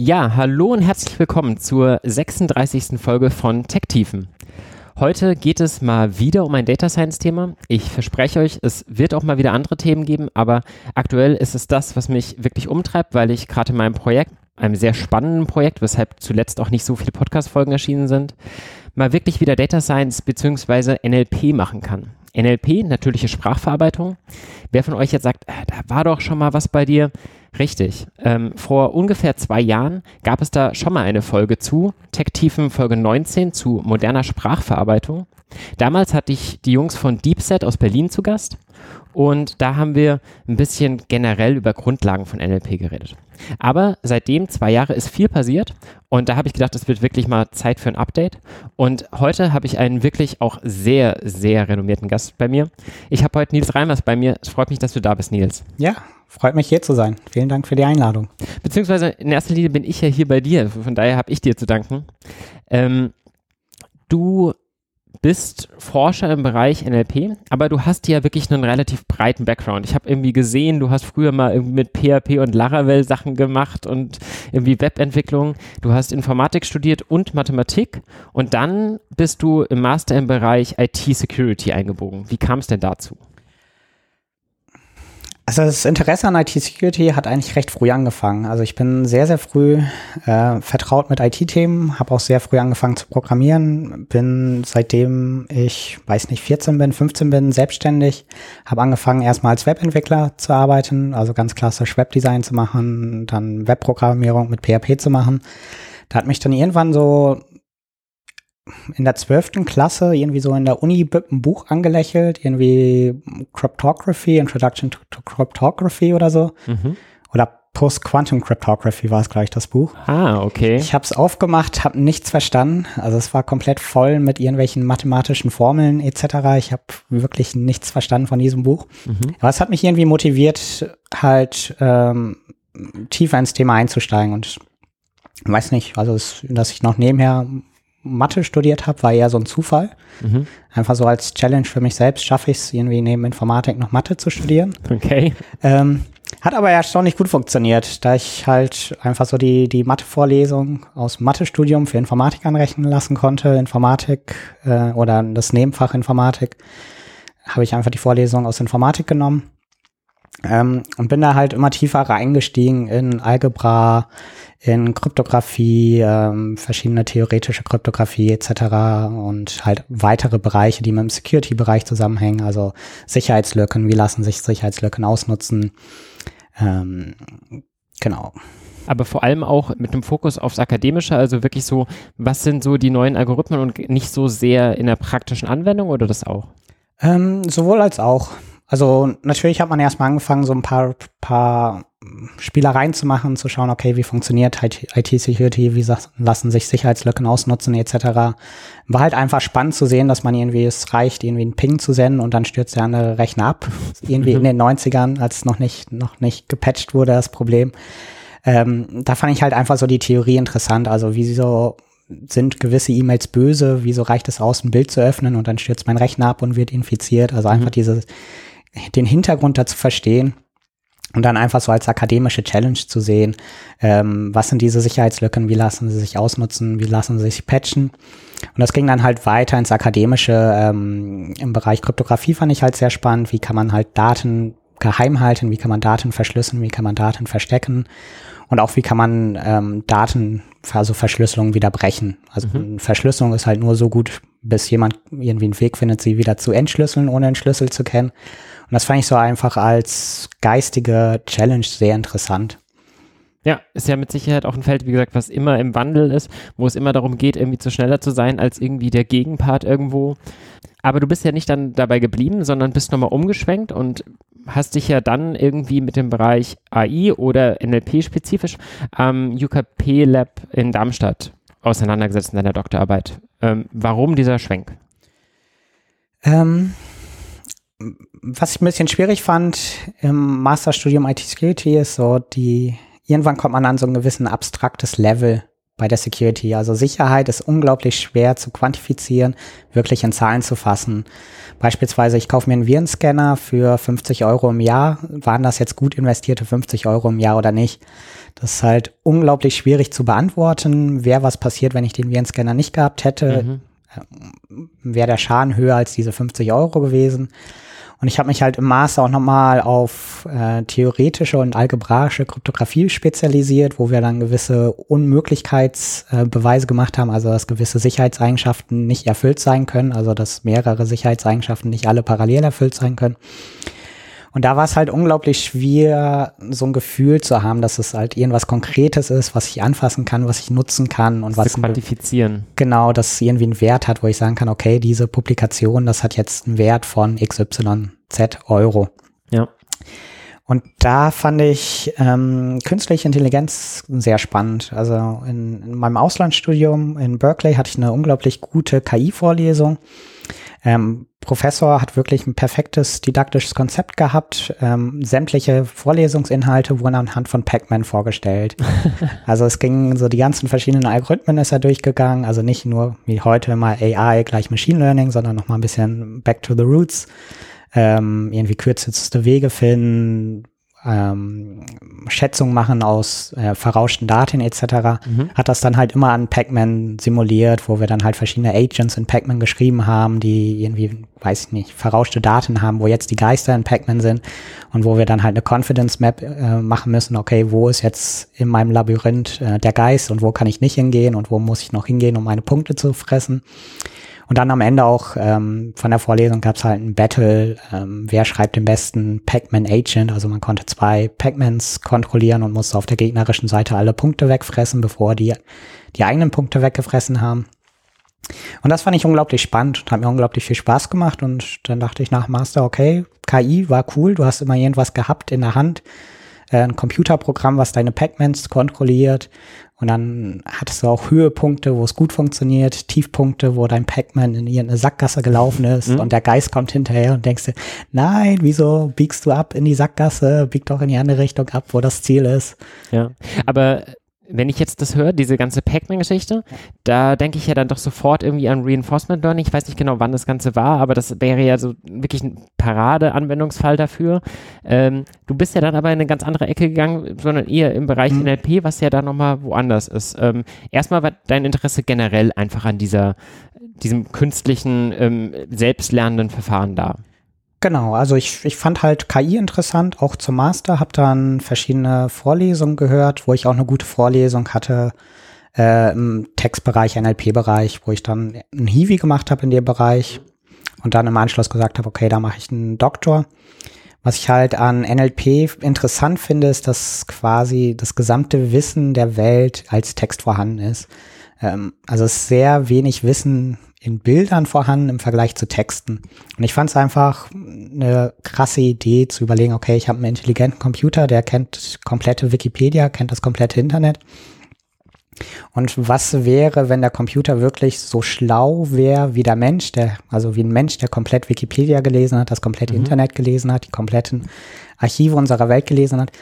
Ja, hallo und herzlich willkommen zur 36. Folge von Tech-Tiefen. Heute geht es mal wieder um ein Data Science Thema. Ich verspreche euch, es wird auch mal wieder andere Themen geben, aber aktuell ist es das, was mich wirklich umtreibt, weil ich gerade in meinem Projekt, einem sehr spannenden Projekt, weshalb zuletzt auch nicht so viele Podcast-Folgen erschienen sind, mal wirklich wieder Data Science bzw. NLP machen kann. NLP, natürliche Sprachverarbeitung. Wer von euch jetzt sagt, äh, da war doch schon mal was bei dir, Richtig. Ähm, vor ungefähr zwei Jahren gab es da schon mal eine Folge zu, Tech-Tiefen Folge 19 zu moderner Sprachverarbeitung. Damals hatte ich die Jungs von DeepSet aus Berlin zu Gast und da haben wir ein bisschen generell über Grundlagen von NLP geredet. Aber seitdem, zwei Jahre, ist viel passiert und da habe ich gedacht, es wird wirklich mal Zeit für ein Update. Und heute habe ich einen wirklich auch sehr, sehr renommierten Gast bei mir. Ich habe heute Nils Reimers bei mir. Es freut mich, dass du da bist, Nils. Ja, freut mich hier zu sein. Vielen Dank für die Einladung. Beziehungsweise in erster Linie bin ich ja hier bei dir. Von daher habe ich dir zu danken. Ähm, du bist Forscher im Bereich NLP, aber du hast ja wirklich einen relativ breiten Background. Ich habe irgendwie gesehen, du hast früher mal irgendwie mit PHP und Laravel Sachen gemacht und irgendwie Webentwicklung. Du hast Informatik studiert und Mathematik und dann bist du im Master im Bereich IT Security eingebogen. Wie kam es denn dazu? Also das Interesse an IT-Security hat eigentlich recht früh angefangen. Also ich bin sehr, sehr früh äh, vertraut mit IT-Themen, habe auch sehr früh angefangen zu programmieren, bin seitdem ich, weiß nicht, 14 bin, 15 bin, selbstständig, habe angefangen erstmal als Webentwickler zu arbeiten, also ganz klassisch Webdesign zu machen, dann Webprogrammierung mit PHP zu machen. Da hat mich dann irgendwann so in der zwölften Klasse irgendwie so in der Uni ein Buch angelächelt, irgendwie Cryptography, Introduction to, to Cryptography oder so. Mhm. Oder Post-Quantum Cryptography war es gleich das Buch. Ah, okay. Ich habe es aufgemacht, habe nichts verstanden. Also es war komplett voll mit irgendwelchen mathematischen Formeln etc. Ich habe wirklich nichts verstanden von diesem Buch. Mhm. Aber es hat mich irgendwie motiviert, halt ähm, tiefer ins Thema einzusteigen und weiß nicht, also es, dass ich noch nebenher Mathe studiert habe, war eher so ein Zufall. Mhm. Einfach so als Challenge für mich selbst schaffe ich es irgendwie neben Informatik noch Mathe zu studieren. Okay. Ähm, hat aber erstaunlich gut funktioniert, da ich halt einfach so die, die Mathe-Vorlesung aus Mathe-Studium für Informatik anrechnen lassen konnte. Informatik äh, oder das Nebenfach Informatik habe ich einfach die Vorlesung aus Informatik genommen ähm, und bin da halt immer tiefer reingestiegen in Algebra, in Kryptographie, ähm, verschiedene theoretische Kryptographie etc. und halt weitere Bereiche, die mit dem Security-Bereich zusammenhängen, also Sicherheitslücken, wie lassen sich Sicherheitslücken ausnutzen. Ähm, genau. Aber vor allem auch mit dem Fokus aufs Akademische, also wirklich so, was sind so die neuen Algorithmen und nicht so sehr in der praktischen Anwendung oder das auch? Ähm, sowohl als auch. Also natürlich hat man erstmal angefangen, so ein paar, paar Spielereien zu machen, zu schauen, okay, wie funktioniert IT-Security, wie lassen sich Sicherheitslücken ausnutzen, etc. War halt einfach spannend zu sehen, dass man irgendwie, es reicht, irgendwie einen Ping zu senden und dann stürzt der andere Rechner ab. irgendwie in den 90ern, als es noch nicht, noch nicht gepatcht wurde, das Problem. Ähm, da fand ich halt einfach so die Theorie interessant, also wie so sind gewisse E-Mails böse, wieso reicht es aus, ein Bild zu öffnen und dann stürzt mein Rechner ab und wird infiziert. Also einfach mhm. diese den Hintergrund dazu verstehen und dann einfach so als akademische Challenge zu sehen, ähm, was sind diese Sicherheitslücken, wie lassen sie sich ausnutzen, wie lassen sie sich patchen. Und das ging dann halt weiter ins Akademische. Ähm, Im Bereich Kryptographie fand ich halt sehr spannend, wie kann man halt Daten geheim halten, wie kann man Daten verschlüsseln, wie kann man Daten verstecken und auch wie kann man ähm, Daten, also Verschlüsselung wieder brechen. Also mhm. Verschlüsselung ist halt nur so gut, bis jemand irgendwie einen Weg findet, sie wieder zu entschlüsseln, ohne einen Schlüssel zu kennen. Und das fand ich so einfach als geistige Challenge sehr interessant. Ja, ist ja mit Sicherheit auch ein Feld, wie gesagt, was immer im Wandel ist, wo es immer darum geht, irgendwie zu schneller zu sein als irgendwie der Gegenpart irgendwo. Aber du bist ja nicht dann dabei geblieben, sondern bist nochmal umgeschwenkt und hast dich ja dann irgendwie mit dem Bereich AI oder NLP spezifisch am UKP Lab in Darmstadt auseinandergesetzt in deiner Doktorarbeit. Ähm, warum dieser Schwenk? Ähm, was ich ein bisschen schwierig fand im Masterstudium IT Security ist so die, irgendwann kommt man an so ein gewissen abstraktes Level bei der Security. Also Sicherheit ist unglaublich schwer zu quantifizieren, wirklich in Zahlen zu fassen. Beispielsweise, ich kaufe mir einen Virenscanner für 50 Euro im Jahr. Waren das jetzt gut investierte 50 Euro im Jahr oder nicht? Das ist halt unglaublich schwierig zu beantworten. Wäre was passiert, wenn ich den Virenscanner nicht gehabt hätte? Mhm. Wäre der Schaden höher als diese 50 Euro gewesen? Und ich habe mich halt im Master auch nochmal auf äh, theoretische und algebraische Kryptographie spezialisiert, wo wir dann gewisse Unmöglichkeitsbeweise äh, gemacht haben, also dass gewisse Sicherheitseigenschaften nicht erfüllt sein können, also dass mehrere Sicherheitseigenschaften nicht alle parallel erfüllt sein können. Und da war es halt unglaublich schwer, so ein Gefühl zu haben, dass es halt irgendwas Konkretes ist, was ich anfassen kann, was ich nutzen kann und was. Zu quantifizieren. Genau, dass es irgendwie einen Wert hat, wo ich sagen kann, okay, diese Publikation, das hat jetzt einen Wert von XYZ Euro. Ja. Und da fand ich ähm, künstliche Intelligenz sehr spannend. Also in, in meinem Auslandsstudium in Berkeley hatte ich eine unglaublich gute KI-Vorlesung ähm, Professor hat wirklich ein perfektes didaktisches Konzept gehabt. Ähm, sämtliche Vorlesungsinhalte wurden anhand von Pac-Man vorgestellt. also es ging so die ganzen verschiedenen Algorithmen ist er durchgegangen. Also nicht nur wie heute mal AI gleich Machine Learning, sondern noch mal ein bisschen back to the roots. Ähm, irgendwie kürzeste Wege finden, ähm, Schätzungen machen aus äh, verrauschten Daten etc., mhm. hat das dann halt immer an Pac-Man simuliert, wo wir dann halt verschiedene Agents in Pac-Man geschrieben haben, die irgendwie, weiß ich nicht, verrauschte Daten haben, wo jetzt die Geister in Pac-Man sind und wo wir dann halt eine Confidence Map äh, machen müssen, okay, wo ist jetzt in meinem Labyrinth äh, der Geist und wo kann ich nicht hingehen und wo muss ich noch hingehen, um meine Punkte zu fressen. Und dann am Ende auch ähm, von der Vorlesung gab es halt ein Battle, ähm, wer schreibt den besten Pac-Man Agent. Also man konnte zwei Pac-Mans kontrollieren und musste auf der gegnerischen Seite alle Punkte wegfressen, bevor die die eigenen Punkte weggefressen haben. Und das fand ich unglaublich spannend und hat mir unglaublich viel Spaß gemacht. Und dann dachte ich nach Master, okay, KI war cool, du hast immer irgendwas gehabt in der Hand, äh, ein Computerprogramm, was deine Pac-Mans kontrolliert. Und dann hattest du auch Höhepunkte, wo es gut funktioniert, Tiefpunkte, wo dein Pac-Man in irgendeine Sackgasse gelaufen ist mhm. und der Geist kommt hinterher und denkst dir, nein, wieso biegst du ab in die Sackgasse? Bieg doch in die andere Richtung ab, wo das Ziel ist. Ja, aber wenn ich jetzt das höre, diese ganze Pac-Man-Geschichte, da denke ich ja dann doch sofort irgendwie an Reinforcement Learning. Ich weiß nicht genau, wann das Ganze war, aber das wäre ja so wirklich ein Parade-Anwendungsfall dafür. Ähm, du bist ja dann aber in eine ganz andere Ecke gegangen, sondern eher im Bereich mhm. NLP, was ja dann nochmal woanders ist. Ähm, erstmal war dein Interesse generell einfach an dieser, diesem künstlichen, ähm, selbstlernenden Verfahren da. Genau, also ich, ich fand halt KI interessant, auch zum Master, habe dann verschiedene Vorlesungen gehört, wo ich auch eine gute Vorlesung hatte äh, im Textbereich, NLP-Bereich, wo ich dann ein Hiwi gemacht habe in dem Bereich und dann im Anschluss gesagt habe, okay, da mache ich einen Doktor. Was ich halt an NLP interessant finde, ist, dass quasi das gesamte Wissen der Welt als Text vorhanden ist. Ähm, also ist sehr wenig Wissen in Bildern vorhanden im Vergleich zu Texten. Und ich fand es einfach eine krasse Idee zu überlegen, okay, ich habe einen intelligenten Computer, der kennt komplette Wikipedia, kennt das komplette Internet. Und was wäre, wenn der Computer wirklich so schlau wäre wie der Mensch, der, also wie ein Mensch, der komplett Wikipedia gelesen hat, das komplette mhm. Internet gelesen hat, die kompletten Archive unserer Welt gelesen hat?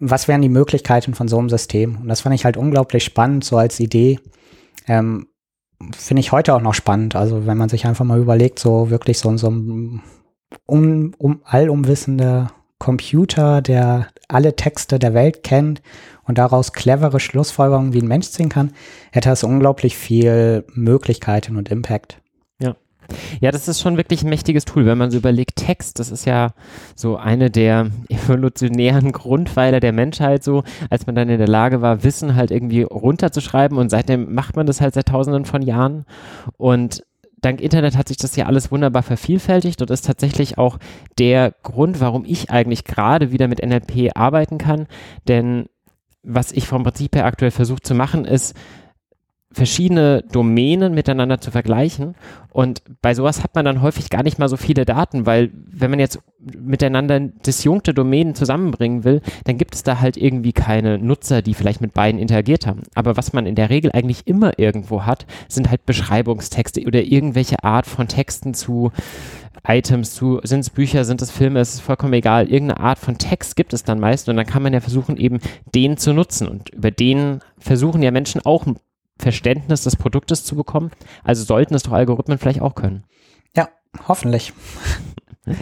Was wären die Möglichkeiten von so einem System? Und das fand ich halt unglaublich spannend, so als Idee. Ähm, finde ich heute auch noch spannend. Also wenn man sich einfach mal überlegt, so wirklich so, so ein um, um, allumwissender Computer, der alle Texte der Welt kennt und daraus clevere Schlussfolgerungen wie ein Mensch ziehen kann, hätte es unglaublich viel Möglichkeiten und Impact. Ja, das ist schon wirklich ein mächtiges Tool, wenn man so überlegt, Text, das ist ja so eine der evolutionären Grundpfeiler der Menschheit so, als man dann in der Lage war, Wissen halt irgendwie runterzuschreiben und seitdem macht man das halt seit tausenden von Jahren. Und dank Internet hat sich das ja alles wunderbar vervielfältigt und ist tatsächlich auch der Grund, warum ich eigentlich gerade wieder mit NLP arbeiten kann, denn was ich vom Prinzip her aktuell versuche zu machen, ist, verschiedene Domänen miteinander zu vergleichen. Und bei sowas hat man dann häufig gar nicht mal so viele Daten, weil wenn man jetzt miteinander disjunkte Domänen zusammenbringen will, dann gibt es da halt irgendwie keine Nutzer, die vielleicht mit beiden interagiert haben. Aber was man in der Regel eigentlich immer irgendwo hat, sind halt Beschreibungstexte oder irgendwelche Art von Texten zu Items zu, sind es Bücher, sind es Filme, es ist vollkommen egal. Irgendeine Art von Text gibt es dann meist und dann kann man ja versuchen, eben den zu nutzen. Und über den versuchen ja Menschen auch Verständnis des Produktes zu bekommen. Also sollten es doch Algorithmen vielleicht auch können. Ja, hoffentlich.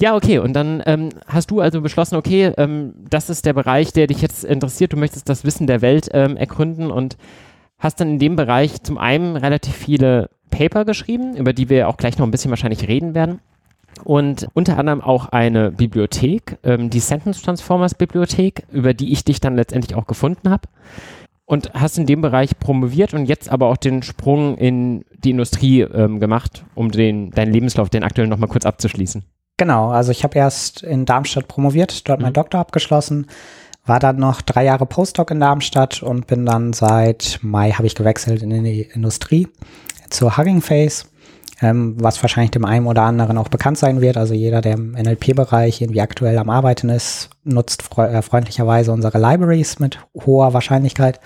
Ja, okay. Und dann ähm, hast du also beschlossen, okay, ähm, das ist der Bereich, der dich jetzt interessiert. Du möchtest das Wissen der Welt ähm, ergründen und hast dann in dem Bereich zum einen relativ viele Paper geschrieben, über die wir auch gleich noch ein bisschen wahrscheinlich reden werden. Und unter anderem auch eine Bibliothek, ähm, die Sentence Transformers Bibliothek, über die ich dich dann letztendlich auch gefunden habe. Und hast in dem Bereich promoviert und jetzt aber auch den Sprung in die Industrie ähm, gemacht, um den, deinen Lebenslauf, den aktuellen, nochmal kurz abzuschließen. Genau, also ich habe erst in Darmstadt promoviert, dort mhm. meinen Doktor abgeschlossen, war dann noch drei Jahre Postdoc in Darmstadt und bin dann seit Mai habe ich gewechselt in die Industrie zur Hugging Face, ähm, was wahrscheinlich dem einen oder anderen auch bekannt sein wird. Also jeder, der im NLP-Bereich irgendwie aktuell am Arbeiten ist, nutzt freu äh, freundlicherweise unsere Libraries mit hoher Wahrscheinlichkeit.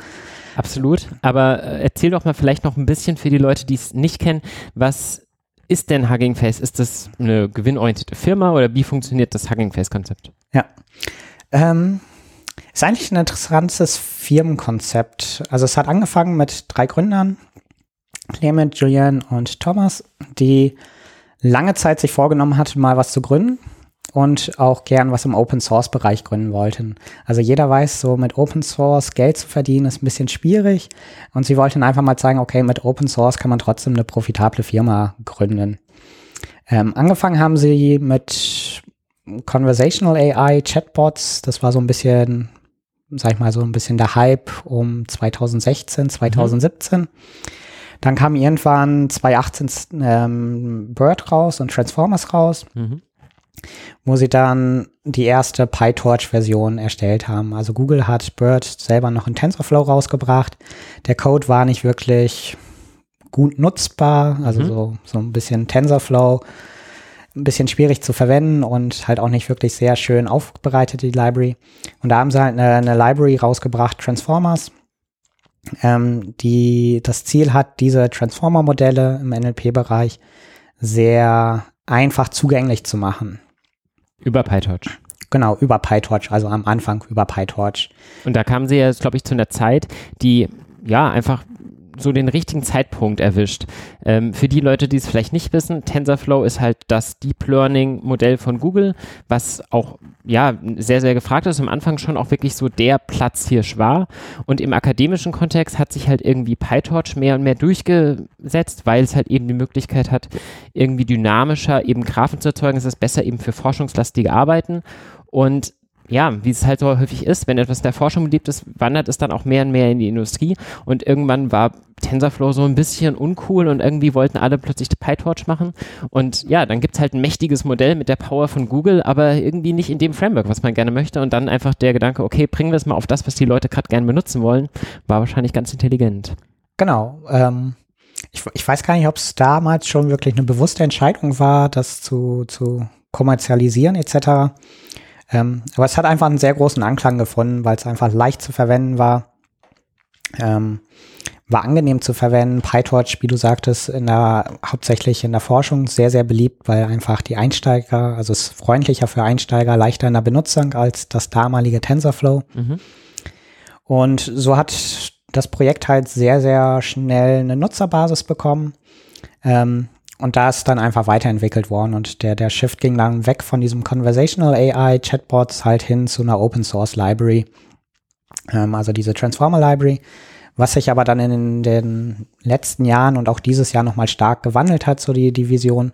Absolut. Aber äh, erzähl doch mal vielleicht noch ein bisschen für die Leute, die es nicht kennen, was ist denn Hugging Face? Ist das eine gewinnorientierte Firma oder wie funktioniert das Hugging Face-Konzept? Ja. Ähm, ist eigentlich ein interessantes Firmenkonzept. Also es hat angefangen mit drei Gründern, Clement, Julian und Thomas, die lange Zeit sich vorgenommen hatten, mal was zu gründen und auch gern was im Open Source Bereich gründen wollten. Also jeder weiß, so mit Open Source Geld zu verdienen ist ein bisschen schwierig und sie wollten einfach mal zeigen, okay, mit Open Source kann man trotzdem eine profitable Firma gründen. Ähm, angefangen haben sie mit Conversational AI, Chatbots, das war so ein bisschen, sag ich mal, so ein bisschen der Hype um 2016, 2017. Mhm. Dann kam irgendwann 2018 ähm, Bird raus und Transformers raus, mhm. wo sie dann die erste PyTorch-Version erstellt haben. Also Google hat Bird selber noch in TensorFlow rausgebracht. Der Code war nicht wirklich gut nutzbar, also mhm. so, so ein bisschen TensorFlow, ein bisschen schwierig zu verwenden und halt auch nicht wirklich sehr schön aufbereitet, die Library. Und da haben sie halt eine, eine Library rausgebracht, Transformers ähm, die das Ziel hat, diese Transformer-Modelle im NLP-Bereich sehr einfach zugänglich zu machen. Über PyTorch. Genau, über PyTorch, also am Anfang über PyTorch. Und da kamen sie ja, glaube ich, zu einer Zeit, die ja einfach so den richtigen Zeitpunkt erwischt. Ähm, für die Leute, die es vielleicht nicht wissen, TensorFlow ist halt das Deep Learning Modell von Google, was auch ja sehr, sehr gefragt ist. Am Anfang schon auch wirklich so der Platzhirsch war. Und im akademischen Kontext hat sich halt irgendwie PyTorch mehr und mehr durchgesetzt, weil es halt eben die Möglichkeit hat, irgendwie dynamischer eben Graphen zu erzeugen. Es ist besser eben für forschungslastige Arbeiten. Und ja, wie es halt so häufig ist, wenn etwas der Forschung beliebt ist, wandert es dann auch mehr und mehr in die Industrie. Und irgendwann war TensorFlow so ein bisschen uncool und irgendwie wollten alle plötzlich PyTorch machen. Und ja, dann gibt es halt ein mächtiges Modell mit der Power von Google, aber irgendwie nicht in dem Framework, was man gerne möchte. Und dann einfach der Gedanke, okay, bringen wir es mal auf das, was die Leute gerade gerne benutzen wollen, war wahrscheinlich ganz intelligent. Genau. Ähm, ich, ich weiß gar nicht, ob es damals schon wirklich eine bewusste Entscheidung war, das zu, zu kommerzialisieren etc. Ähm, aber es hat einfach einen sehr großen Anklang gefunden, weil es einfach leicht zu verwenden war. Ähm, war angenehm zu verwenden. PyTorch, wie du sagtest, in der, hauptsächlich in der Forschung sehr, sehr beliebt, weil einfach die Einsteiger, also es ist freundlicher für Einsteiger, leichter in der Benutzung als das damalige TensorFlow. Mhm. Und so hat das Projekt halt sehr, sehr schnell eine Nutzerbasis bekommen. Ähm, und da ist dann einfach weiterentwickelt worden und der, der Shift ging dann weg von diesem Conversational AI Chatbots halt hin zu einer Open Source Library. Ähm, also diese Transformer Library, was sich aber dann in den letzten Jahren und auch dieses Jahr nochmal stark gewandelt hat, so die, die Vision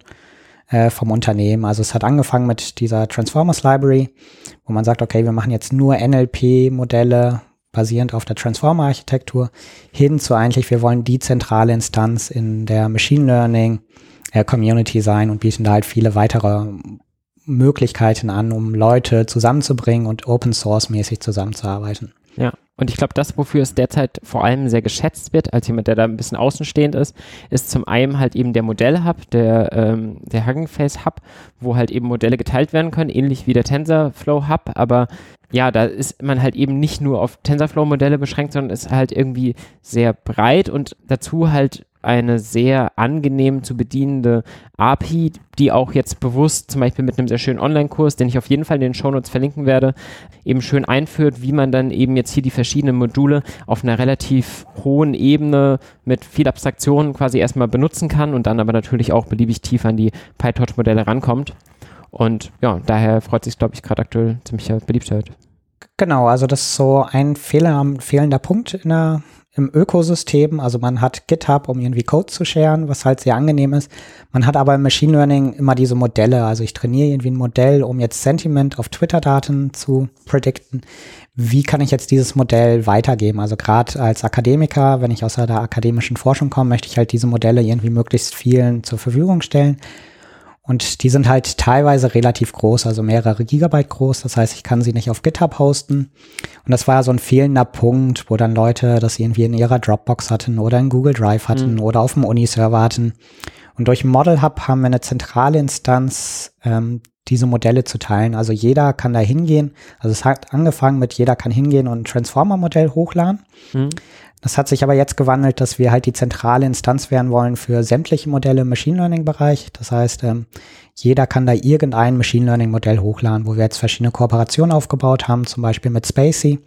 äh, vom Unternehmen. Also es hat angefangen mit dieser Transformers Library, wo man sagt, okay, wir machen jetzt nur NLP-Modelle basierend auf der Transformer-Architektur, hin zu eigentlich, wir wollen die zentrale Instanz in der Machine Learning, Community sein und bieten da halt viele weitere Möglichkeiten an, um Leute zusammenzubringen und Open Source mäßig zusammenzuarbeiten. Ja, und ich glaube, das, wofür es derzeit vor allem sehr geschätzt wird, als jemand, der da ein bisschen außenstehend ist, ist zum einen halt eben der Modell-Hub, der, ähm, der Hugging Face Hub, wo halt eben Modelle geteilt werden können, ähnlich wie der TensorFlow Hub, aber ja, da ist man halt eben nicht nur auf TensorFlow-Modelle beschränkt, sondern ist halt irgendwie sehr breit und dazu halt eine sehr angenehm zu bedienende API, die auch jetzt bewusst zum Beispiel mit einem sehr schönen Online-Kurs, den ich auf jeden Fall in den Shownotes verlinken werde, eben schön einführt, wie man dann eben jetzt hier die verschiedenen Module auf einer relativ hohen Ebene mit viel Abstraktion quasi erstmal benutzen kann und dann aber natürlich auch beliebig tief an die PyTorch-Modelle rankommt. Und ja, daher freut sich, glaube ich, gerade aktuell ziemlicher Beliebtheit. Genau, also das ist so ein Fehler, fehlender Punkt in der, im Ökosystem. Also man hat GitHub, um irgendwie Code zu sharen, was halt sehr angenehm ist. Man hat aber im Machine Learning immer diese Modelle. Also ich trainiere irgendwie ein Modell, um jetzt Sentiment auf Twitter-Daten zu predikten. Wie kann ich jetzt dieses Modell weitergeben? Also gerade als Akademiker, wenn ich aus der akademischen Forschung komme, möchte ich halt diese Modelle irgendwie möglichst vielen zur Verfügung stellen. Und die sind halt teilweise relativ groß, also mehrere Gigabyte groß. Das heißt, ich kann sie nicht auf GitHub hosten. Und das war ja so ein fehlender Punkt, wo dann Leute das irgendwie in ihrer Dropbox hatten oder in Google Drive hatten mhm. oder auf dem Uni-Server hatten. Und durch Model Hub haben wir eine zentrale Instanz, ähm, diese Modelle zu teilen. Also jeder kann da hingehen. Also es hat angefangen mit jeder kann hingehen und ein Transformer-Modell hochladen. Mhm. Das hat sich aber jetzt gewandelt, dass wir halt die zentrale Instanz werden wollen für sämtliche Modelle im Machine Learning Bereich. Das heißt, ähm, jeder kann da irgendein Machine Learning Modell hochladen, wo wir jetzt verschiedene Kooperationen aufgebaut haben, zum Beispiel mit Spacey.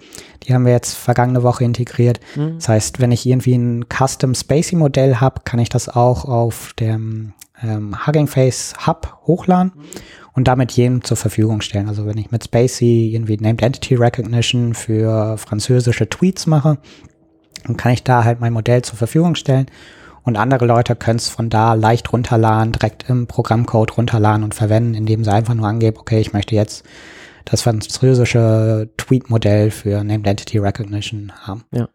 Die haben wir jetzt vergangene Woche integriert. Mhm. Das heißt, wenn ich irgendwie ein Custom Spacey Modell habe, kann ich das auch auf dem ähm, Hugging Face Hub hochladen. Mhm und damit jedem zur Verfügung stellen. Also wenn ich mit Spacey irgendwie Named Entity Recognition für französische Tweets mache, dann kann ich da halt mein Modell zur Verfügung stellen und andere Leute können es von da leicht runterladen, direkt im Programmcode runterladen und verwenden, indem sie einfach nur angeben, okay, ich möchte jetzt das französische Tweet-Modell für Named Entity Recognition haben. Ja.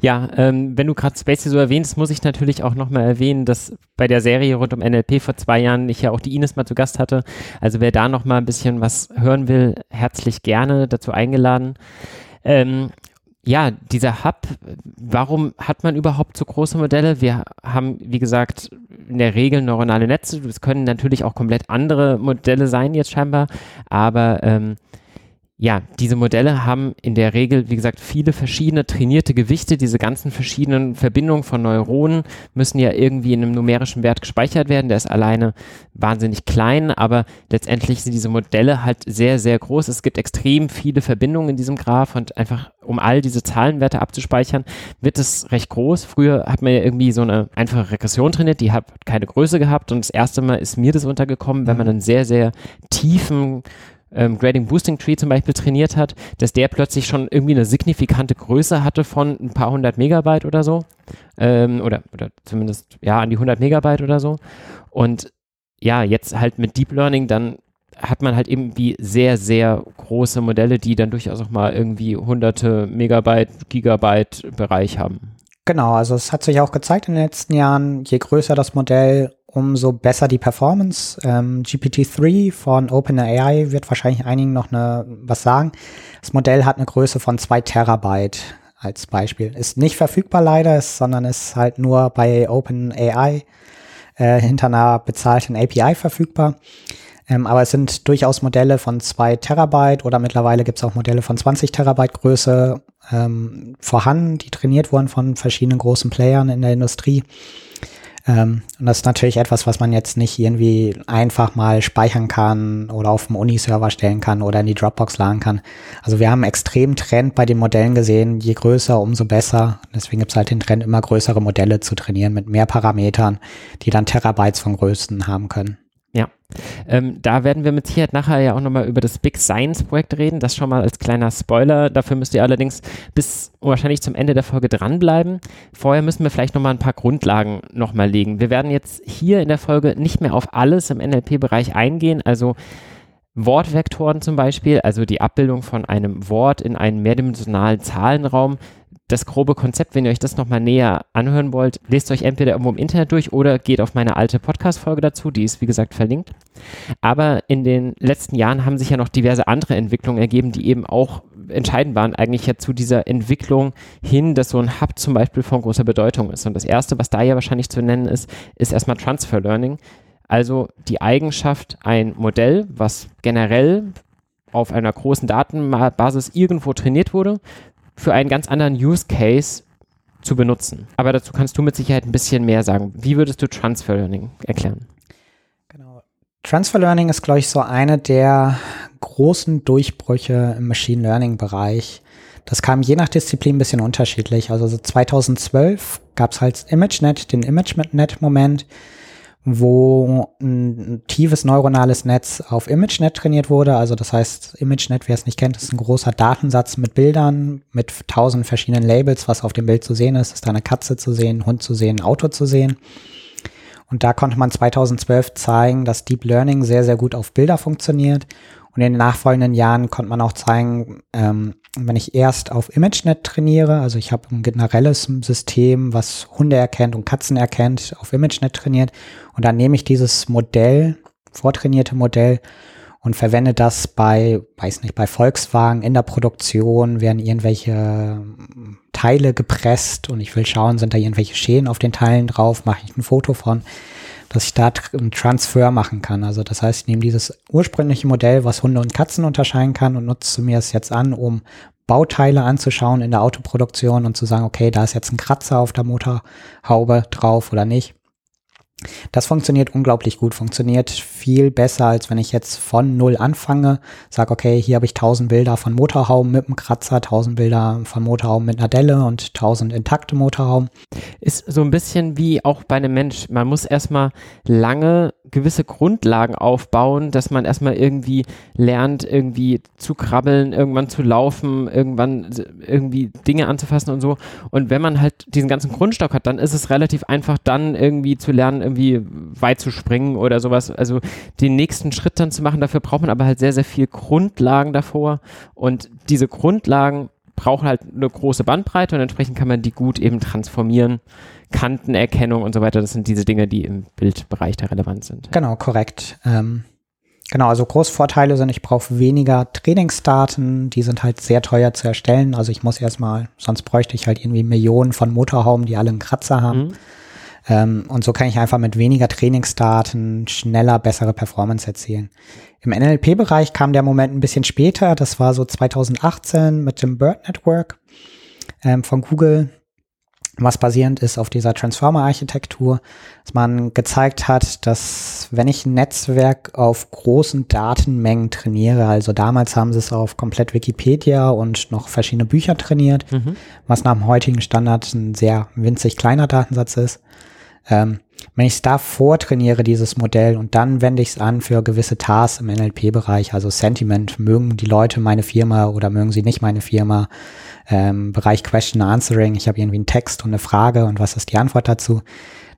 Ja, ähm, wenn du gerade Spacey so erwähnst, muss ich natürlich auch nochmal erwähnen, dass bei der Serie rund um NLP vor zwei Jahren ich ja auch die Ines mal zu Gast hatte. Also wer da nochmal ein bisschen was hören will, herzlich gerne dazu eingeladen. Ähm, ja, dieser Hub, warum hat man überhaupt so große Modelle? Wir haben, wie gesagt, in der Regel neuronale Netze. Das können natürlich auch komplett andere Modelle sein jetzt scheinbar, aber ähm, ja, diese Modelle haben in der Regel, wie gesagt, viele verschiedene trainierte Gewichte. Diese ganzen verschiedenen Verbindungen von Neuronen müssen ja irgendwie in einem numerischen Wert gespeichert werden. Der ist alleine wahnsinnig klein, aber letztendlich sind diese Modelle halt sehr, sehr groß. Es gibt extrem viele Verbindungen in diesem Graph und einfach, um all diese Zahlenwerte abzuspeichern, wird es recht groß. Früher hat man ja irgendwie so eine einfache Regression trainiert, die hat keine Größe gehabt und das erste Mal ist mir das untergekommen, wenn man einen sehr, sehr tiefen ähm, Grading Boosting Tree zum Beispiel trainiert hat, dass der plötzlich schon irgendwie eine signifikante Größe hatte von ein paar hundert Megabyte oder so. Ähm, oder, oder zumindest ja an die 100 Megabyte oder so. Und ja, jetzt halt mit Deep Learning dann hat man halt irgendwie sehr, sehr große Modelle, die dann durchaus auch mal irgendwie hunderte Megabyte, Gigabyte Bereich haben. Genau, also es hat sich auch gezeigt in den letzten Jahren, je größer das Modell, umso besser die Performance. Ähm, GPT-3 von OpenAI wird wahrscheinlich einigen noch eine, was sagen. Das Modell hat eine Größe von zwei Terabyte als Beispiel. Ist nicht verfügbar leider, sondern ist halt nur bei OpenAI äh, hinter einer bezahlten API verfügbar. Ähm, aber es sind durchaus Modelle von zwei Terabyte oder mittlerweile gibt es auch Modelle von 20 Terabyte Größe ähm, vorhanden, die trainiert wurden von verschiedenen großen Playern in der Industrie. Ähm, und das ist natürlich etwas, was man jetzt nicht irgendwie einfach mal speichern kann oder auf dem Uni-Server stellen kann oder in die Dropbox laden kann. Also wir haben einen extremen Trend bei den Modellen gesehen, je größer, umso besser. Deswegen gibt es halt den Trend, immer größere Modelle zu trainieren mit mehr Parametern, die dann Terabytes von Größen haben können. Ähm, da werden wir mit Sicherheit nachher ja auch nochmal über das Big Science Projekt reden. Das schon mal als kleiner Spoiler. Dafür müsst ihr allerdings bis wahrscheinlich zum Ende der Folge dranbleiben. Vorher müssen wir vielleicht nochmal ein paar Grundlagen nochmal legen. Wir werden jetzt hier in der Folge nicht mehr auf alles im NLP-Bereich eingehen. Also Wortvektoren zum Beispiel, also die Abbildung von einem Wort in einen mehrdimensionalen Zahlenraum, das grobe Konzept, wenn ihr euch das nochmal näher anhören wollt, lest euch entweder irgendwo im Internet durch oder geht auf meine alte Podcast-Folge dazu, die ist wie gesagt verlinkt. Aber in den letzten Jahren haben sich ja noch diverse andere Entwicklungen ergeben, die eben auch entscheidend waren, eigentlich ja zu dieser Entwicklung hin, dass so ein Hub zum Beispiel von großer Bedeutung ist. Und das erste, was da ja wahrscheinlich zu nennen ist, ist erstmal Transfer Learning. Also die Eigenschaft, ein Modell, was generell auf einer großen Datenbasis irgendwo trainiert wurde, für einen ganz anderen Use Case zu benutzen. Aber dazu kannst du mit Sicherheit ein bisschen mehr sagen. Wie würdest du Transfer Learning erklären? Genau. Transfer Learning ist, glaube ich, so eine der großen Durchbrüche im Machine Learning Bereich. Das kam je nach Disziplin ein bisschen unterschiedlich. Also so 2012 gab es halt ImageNet, den ImageNet-Moment wo ein tiefes neuronales Netz auf ImageNet trainiert wurde. Also das heißt, ImageNet, wer es nicht kennt, ist ein großer Datensatz mit Bildern, mit tausend verschiedenen Labels, was auf dem Bild zu sehen ist. Ist da eine Katze zu sehen, Hund zu sehen, Auto zu sehen. Und da konnte man 2012 zeigen, dass Deep Learning sehr, sehr gut auf Bilder funktioniert und in den nachfolgenden Jahren konnte man auch zeigen, ähm, wenn ich erst auf ImageNet trainiere, also ich habe ein generelles System, was Hunde erkennt und Katzen erkennt, auf ImageNet trainiert. Und dann nehme ich dieses Modell, vortrainierte Modell und verwende das bei, weiß nicht, bei Volkswagen in der Produktion, werden irgendwelche ähm, Teile gepresst und ich will schauen, sind da irgendwelche Schäden auf den Teilen drauf, mache ich ein Foto von dass ich da einen Transfer machen kann. Also das heißt, ich nehme dieses ursprüngliche Modell, was Hunde und Katzen unterscheiden kann und nutze mir es jetzt an, um Bauteile anzuschauen in der Autoproduktion und zu sagen, okay, da ist jetzt ein Kratzer auf der Motorhaube drauf oder nicht. Das funktioniert unglaublich gut, funktioniert viel besser, als wenn ich jetzt von Null anfange, sage, okay, hier habe ich 1000 Bilder von Motorhauben mit einem Kratzer, 1000 Bilder von Motorhauben mit einer Delle und 1000 intakte Motorhauben. Ist so ein bisschen wie auch bei einem Mensch. Man muss erstmal lange gewisse Grundlagen aufbauen, dass man erstmal irgendwie lernt, irgendwie zu krabbeln, irgendwann zu laufen, irgendwann irgendwie Dinge anzufassen und so. Und wenn man halt diesen ganzen Grundstock hat, dann ist es relativ einfach, dann irgendwie zu lernen, irgendwie weit zu springen oder sowas. Also den nächsten Schritt dann zu machen, dafür braucht man aber halt sehr, sehr viel Grundlagen davor. Und diese Grundlagen brauchen halt eine große Bandbreite und entsprechend kann man die gut eben transformieren. Kantenerkennung und so weiter, das sind diese Dinge, die im Bildbereich da relevant sind. Genau, korrekt. Ähm, genau, also Großvorteile sind, ich brauche weniger Trainingsdaten, die sind halt sehr teuer zu erstellen. Also ich muss erstmal, sonst bräuchte ich halt irgendwie Millionen von Motorhauben, die alle einen Kratzer haben. Mhm. Ähm, und so kann ich einfach mit weniger Trainingsdaten schneller bessere Performance erzielen. Im NLP-Bereich kam der Moment ein bisschen später. Das war so 2018 mit dem Bird Network ähm, von Google, was basierend ist auf dieser Transformer-Architektur, dass man gezeigt hat, dass wenn ich ein Netzwerk auf großen Datenmengen trainiere, also damals haben sie es auf komplett Wikipedia und noch verschiedene Bücher trainiert, mhm. was nach dem heutigen Standard ein sehr winzig kleiner Datensatz ist, ähm, wenn ich es da vortrainiere, dieses Modell, und dann wende ich es an für gewisse Tasks im NLP-Bereich, also Sentiment, mögen die Leute meine Firma oder mögen sie nicht meine Firma, ähm, Bereich Question Answering, ich habe irgendwie einen Text und eine Frage und was ist die Antwort dazu,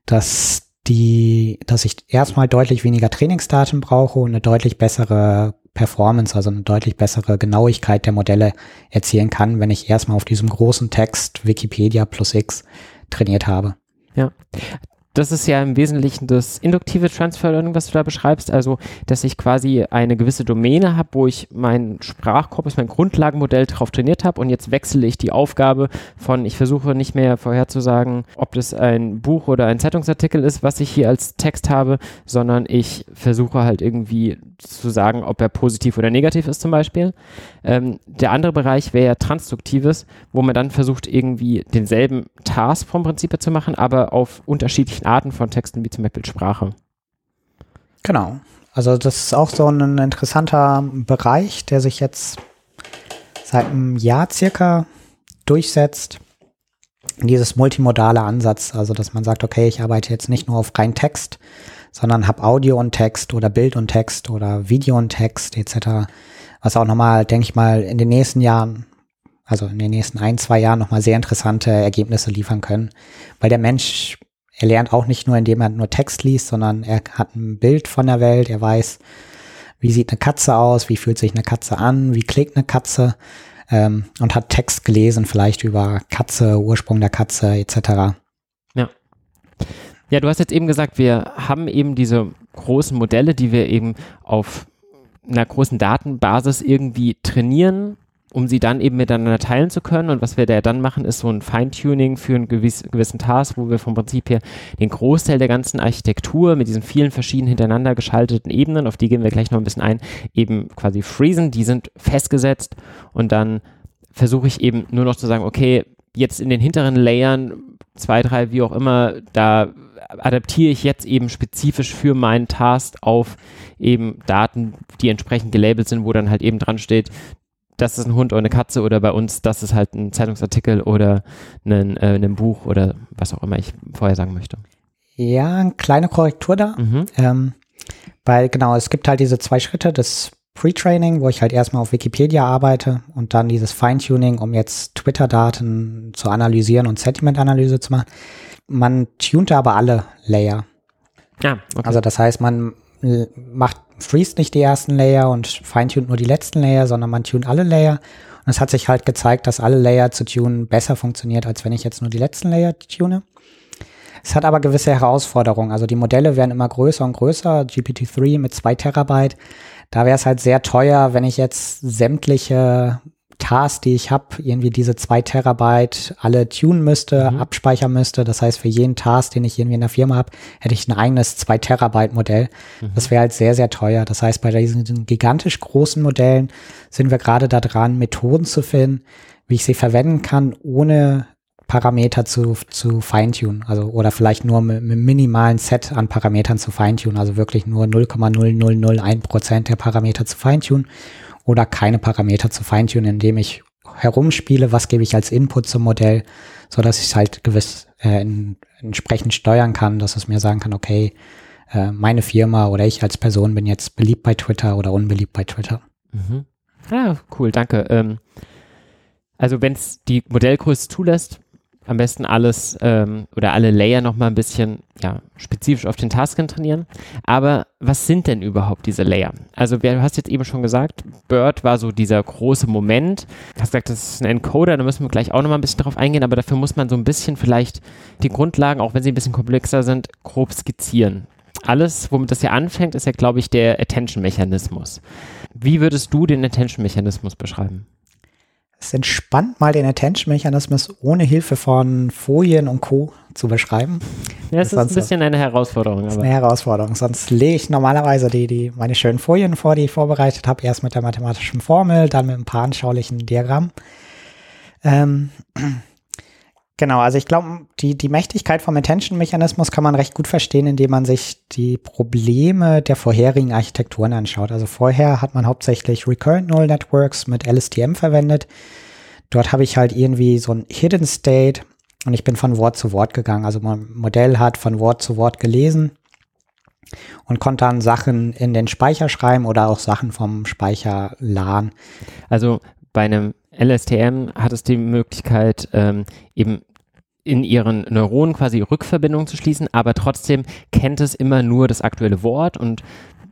dass die, dass ich erstmal deutlich weniger Trainingsdaten brauche und eine deutlich bessere Performance, also eine deutlich bessere Genauigkeit der Modelle erzielen kann, wenn ich erstmal auf diesem großen Text Wikipedia plus X trainiert habe. Ja, das ist ja im Wesentlichen das induktive Transfer Learning, was du da beschreibst. Also, dass ich quasi eine gewisse Domäne habe, wo ich mein Sprachkorpus, mein Grundlagenmodell drauf trainiert habe und jetzt wechsle ich die Aufgabe von, ich versuche nicht mehr vorherzusagen, ob das ein Buch oder ein Zeitungsartikel ist, was ich hier als Text habe, sondern ich versuche halt irgendwie zu sagen, ob er positiv oder negativ ist zum Beispiel. Ähm, der andere Bereich wäre ja Transduktives, wo man dann versucht, irgendwie denselben Task vom Prinzip her zu machen, aber auf unterschiedlichen unterschiedlichen Arten von Texten, wie zum Beispiel Sprache. Genau. Also das ist auch so ein interessanter Bereich, der sich jetzt seit einem Jahr circa durchsetzt. Dieses multimodale Ansatz, also dass man sagt, okay, ich arbeite jetzt nicht nur auf rein Text, sondern habe Audio und Text oder Bild und Text oder Video und Text etc. Was auch nochmal, denke ich mal, in den nächsten Jahren, also in den nächsten ein, zwei Jahren nochmal sehr interessante Ergebnisse liefern können, weil der Mensch er lernt auch nicht nur, indem er nur Text liest, sondern er hat ein Bild von der Welt, er weiß, wie sieht eine Katze aus, wie fühlt sich eine Katze an, wie klickt eine Katze. ähm, und hat Text gelesen, vielleicht über Katze, Ursprung der Katze etc. Ja. Ja, du hast jetzt eben gesagt, wir haben eben diese großen Modelle, die wir eben auf einer großen Datenbasis irgendwie trainieren, um sie dann eben miteinander teilen zu können. Und was wir da dann machen, ist so ein Feintuning für einen gewiss, gewissen Task, wo wir vom Prinzip her den Großteil der ganzen Architektur mit diesen vielen verschiedenen hintereinander geschalteten Ebenen, auf die gehen wir gleich noch ein bisschen ein, eben quasi freezen. Die sind festgesetzt und dann versuche ich eben nur noch zu sagen, okay, jetzt in den hinteren Layern, zwei, drei, wie auch immer, da adaptiere ich jetzt eben spezifisch für meinen Task auf eben Daten, die entsprechend gelabelt sind, wo dann halt eben dran steht, das ist ein Hund oder eine Katze oder bei uns, das ist halt ein Zeitungsartikel oder ein, äh, ein Buch oder was auch immer ich vorher sagen möchte. Ja, eine kleine Korrektur da. Mhm. Ähm, weil genau, es gibt halt diese zwei Schritte, das Pre-Training, wo ich halt erstmal auf Wikipedia arbeite und dann dieses Feintuning, um jetzt Twitter-Daten zu analysieren und Sentiment-Analyse zu machen. Man tunte aber alle Layer. Ja, okay. Also das heißt, man macht freest nicht die ersten Layer und feintuned nur die letzten Layer, sondern man tunt alle Layer. Und es hat sich halt gezeigt, dass alle Layer zu tunen besser funktioniert, als wenn ich jetzt nur die letzten Layer tune. Es hat aber gewisse Herausforderungen. Also die Modelle werden immer größer und größer. GPT-3 mit zwei Terabyte. Da wäre es halt sehr teuer, wenn ich jetzt sämtliche Tasks, die ich habe, irgendwie diese zwei Terabyte alle tunen müsste, mhm. abspeichern müsste. Das heißt, für jeden Task, den ich irgendwie in der Firma habe, hätte ich ein eigenes zwei Terabyte Modell. Mhm. Das wäre halt sehr, sehr teuer. Das heißt, bei diesen gigantisch großen Modellen sind wir gerade da dran, Methoden zu finden, wie ich sie verwenden kann, ohne Parameter zu, zu feintunen. Also, oder vielleicht nur mit, mit minimalen Set an Parametern zu feintunen. Also wirklich nur 0,0001 Prozent der Parameter zu feintunen oder keine Parameter zu feintunen, indem ich herumspiele, was gebe ich als Input zum Modell, so dass ich es halt gewiss äh, in, entsprechend steuern kann, dass es mir sagen kann, okay, äh, meine Firma oder ich als Person bin jetzt beliebt bei Twitter oder unbeliebt bei Twitter. Mhm. Ja, cool, danke. Ähm, also wenn es die Modellgröße zulässt, am besten alles ähm, oder alle Layer nochmal ein bisschen ja, spezifisch auf den Tasken trainieren. Aber was sind denn überhaupt diese Layer? Also du hast jetzt eben schon gesagt, Bird war so dieser große Moment. Du hast gesagt, das ist ein Encoder, da müssen wir gleich auch nochmal ein bisschen drauf eingehen, aber dafür muss man so ein bisschen vielleicht die Grundlagen, auch wenn sie ein bisschen komplexer sind, grob skizzieren. Alles, womit das ja anfängt, ist ja, glaube ich, der Attention-Mechanismus. Wie würdest du den Attention-Mechanismus beschreiben? Es entspannt mal den Attention-Mechanismus ohne Hilfe von Folien und Co. zu beschreiben. Ja, es ist ein bisschen eine Herausforderung. Das ist eine Herausforderung. Sonst lege ich normalerweise die, die, meine schönen Folien vor, die ich vorbereitet habe. Erst mit der mathematischen Formel, dann mit ein paar anschaulichen Diagrammen. Ähm, Genau, also ich glaube, die, die Mächtigkeit vom Attention-Mechanismus kann man recht gut verstehen, indem man sich die Probleme der vorherigen Architekturen anschaut. Also vorher hat man hauptsächlich Recurrent Neural Networks mit LSTM verwendet. Dort habe ich halt irgendwie so ein Hidden State und ich bin von Wort zu Wort gegangen. Also mein Modell hat von Wort zu Wort gelesen und konnte dann Sachen in den Speicher schreiben oder auch Sachen vom Speicher laden. Also bei einem LSTM hat es die Möglichkeit, ähm, eben in ihren Neuronen quasi Rückverbindungen zu schließen, aber trotzdem kennt es immer nur das aktuelle Wort und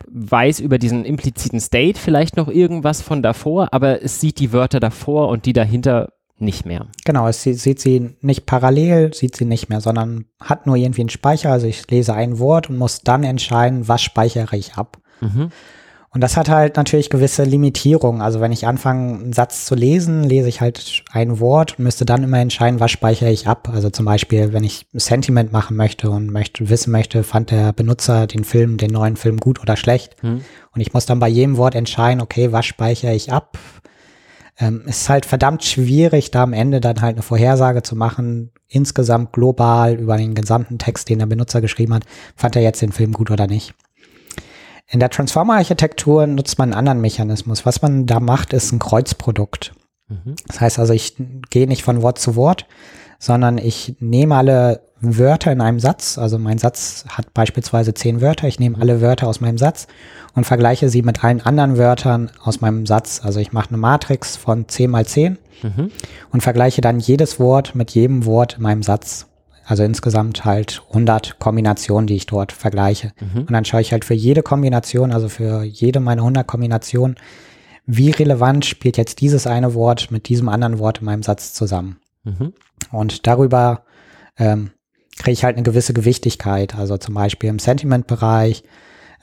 weiß über diesen impliziten State vielleicht noch irgendwas von davor, aber es sieht die Wörter davor und die dahinter nicht mehr. Genau, es sieht, sieht sie nicht parallel, sieht sie nicht mehr, sondern hat nur irgendwie einen Speicher. Also ich lese ein Wort und muss dann entscheiden, was speichere ich ab. Mhm. Und das hat halt natürlich gewisse Limitierungen. Also wenn ich anfange, einen Satz zu lesen, lese ich halt ein Wort und müsste dann immer entscheiden, was speichere ich ab. Also zum Beispiel, wenn ich Sentiment machen möchte und möchte, wissen möchte, fand der Benutzer den Film, den neuen Film gut oder schlecht. Hm. Und ich muss dann bei jedem Wort entscheiden, okay, was speichere ich ab? Ähm, es ist halt verdammt schwierig, da am Ende dann halt eine Vorhersage zu machen, insgesamt global über den gesamten Text, den der Benutzer geschrieben hat, fand er jetzt den Film gut oder nicht. In der Transformer-Architektur nutzt man einen anderen Mechanismus. Was man da macht, ist ein Kreuzprodukt. Mhm. Das heißt also, ich gehe nicht von Wort zu Wort, sondern ich nehme alle Wörter in einem Satz. Also mein Satz hat beispielsweise zehn Wörter. Ich nehme alle Wörter aus meinem Satz und vergleiche sie mit allen anderen Wörtern aus meinem Satz. Also ich mache eine Matrix von 10 mal 10 mhm. und vergleiche dann jedes Wort mit jedem Wort in meinem Satz. Also insgesamt halt 100 Kombinationen, die ich dort vergleiche. Mhm. Und dann schaue ich halt für jede Kombination, also für jede meiner 100 Kombinationen, wie relevant spielt jetzt dieses eine Wort mit diesem anderen Wort in meinem Satz zusammen. Mhm. Und darüber ähm, kriege ich halt eine gewisse Gewichtigkeit. Also zum Beispiel im Sentiment-Bereich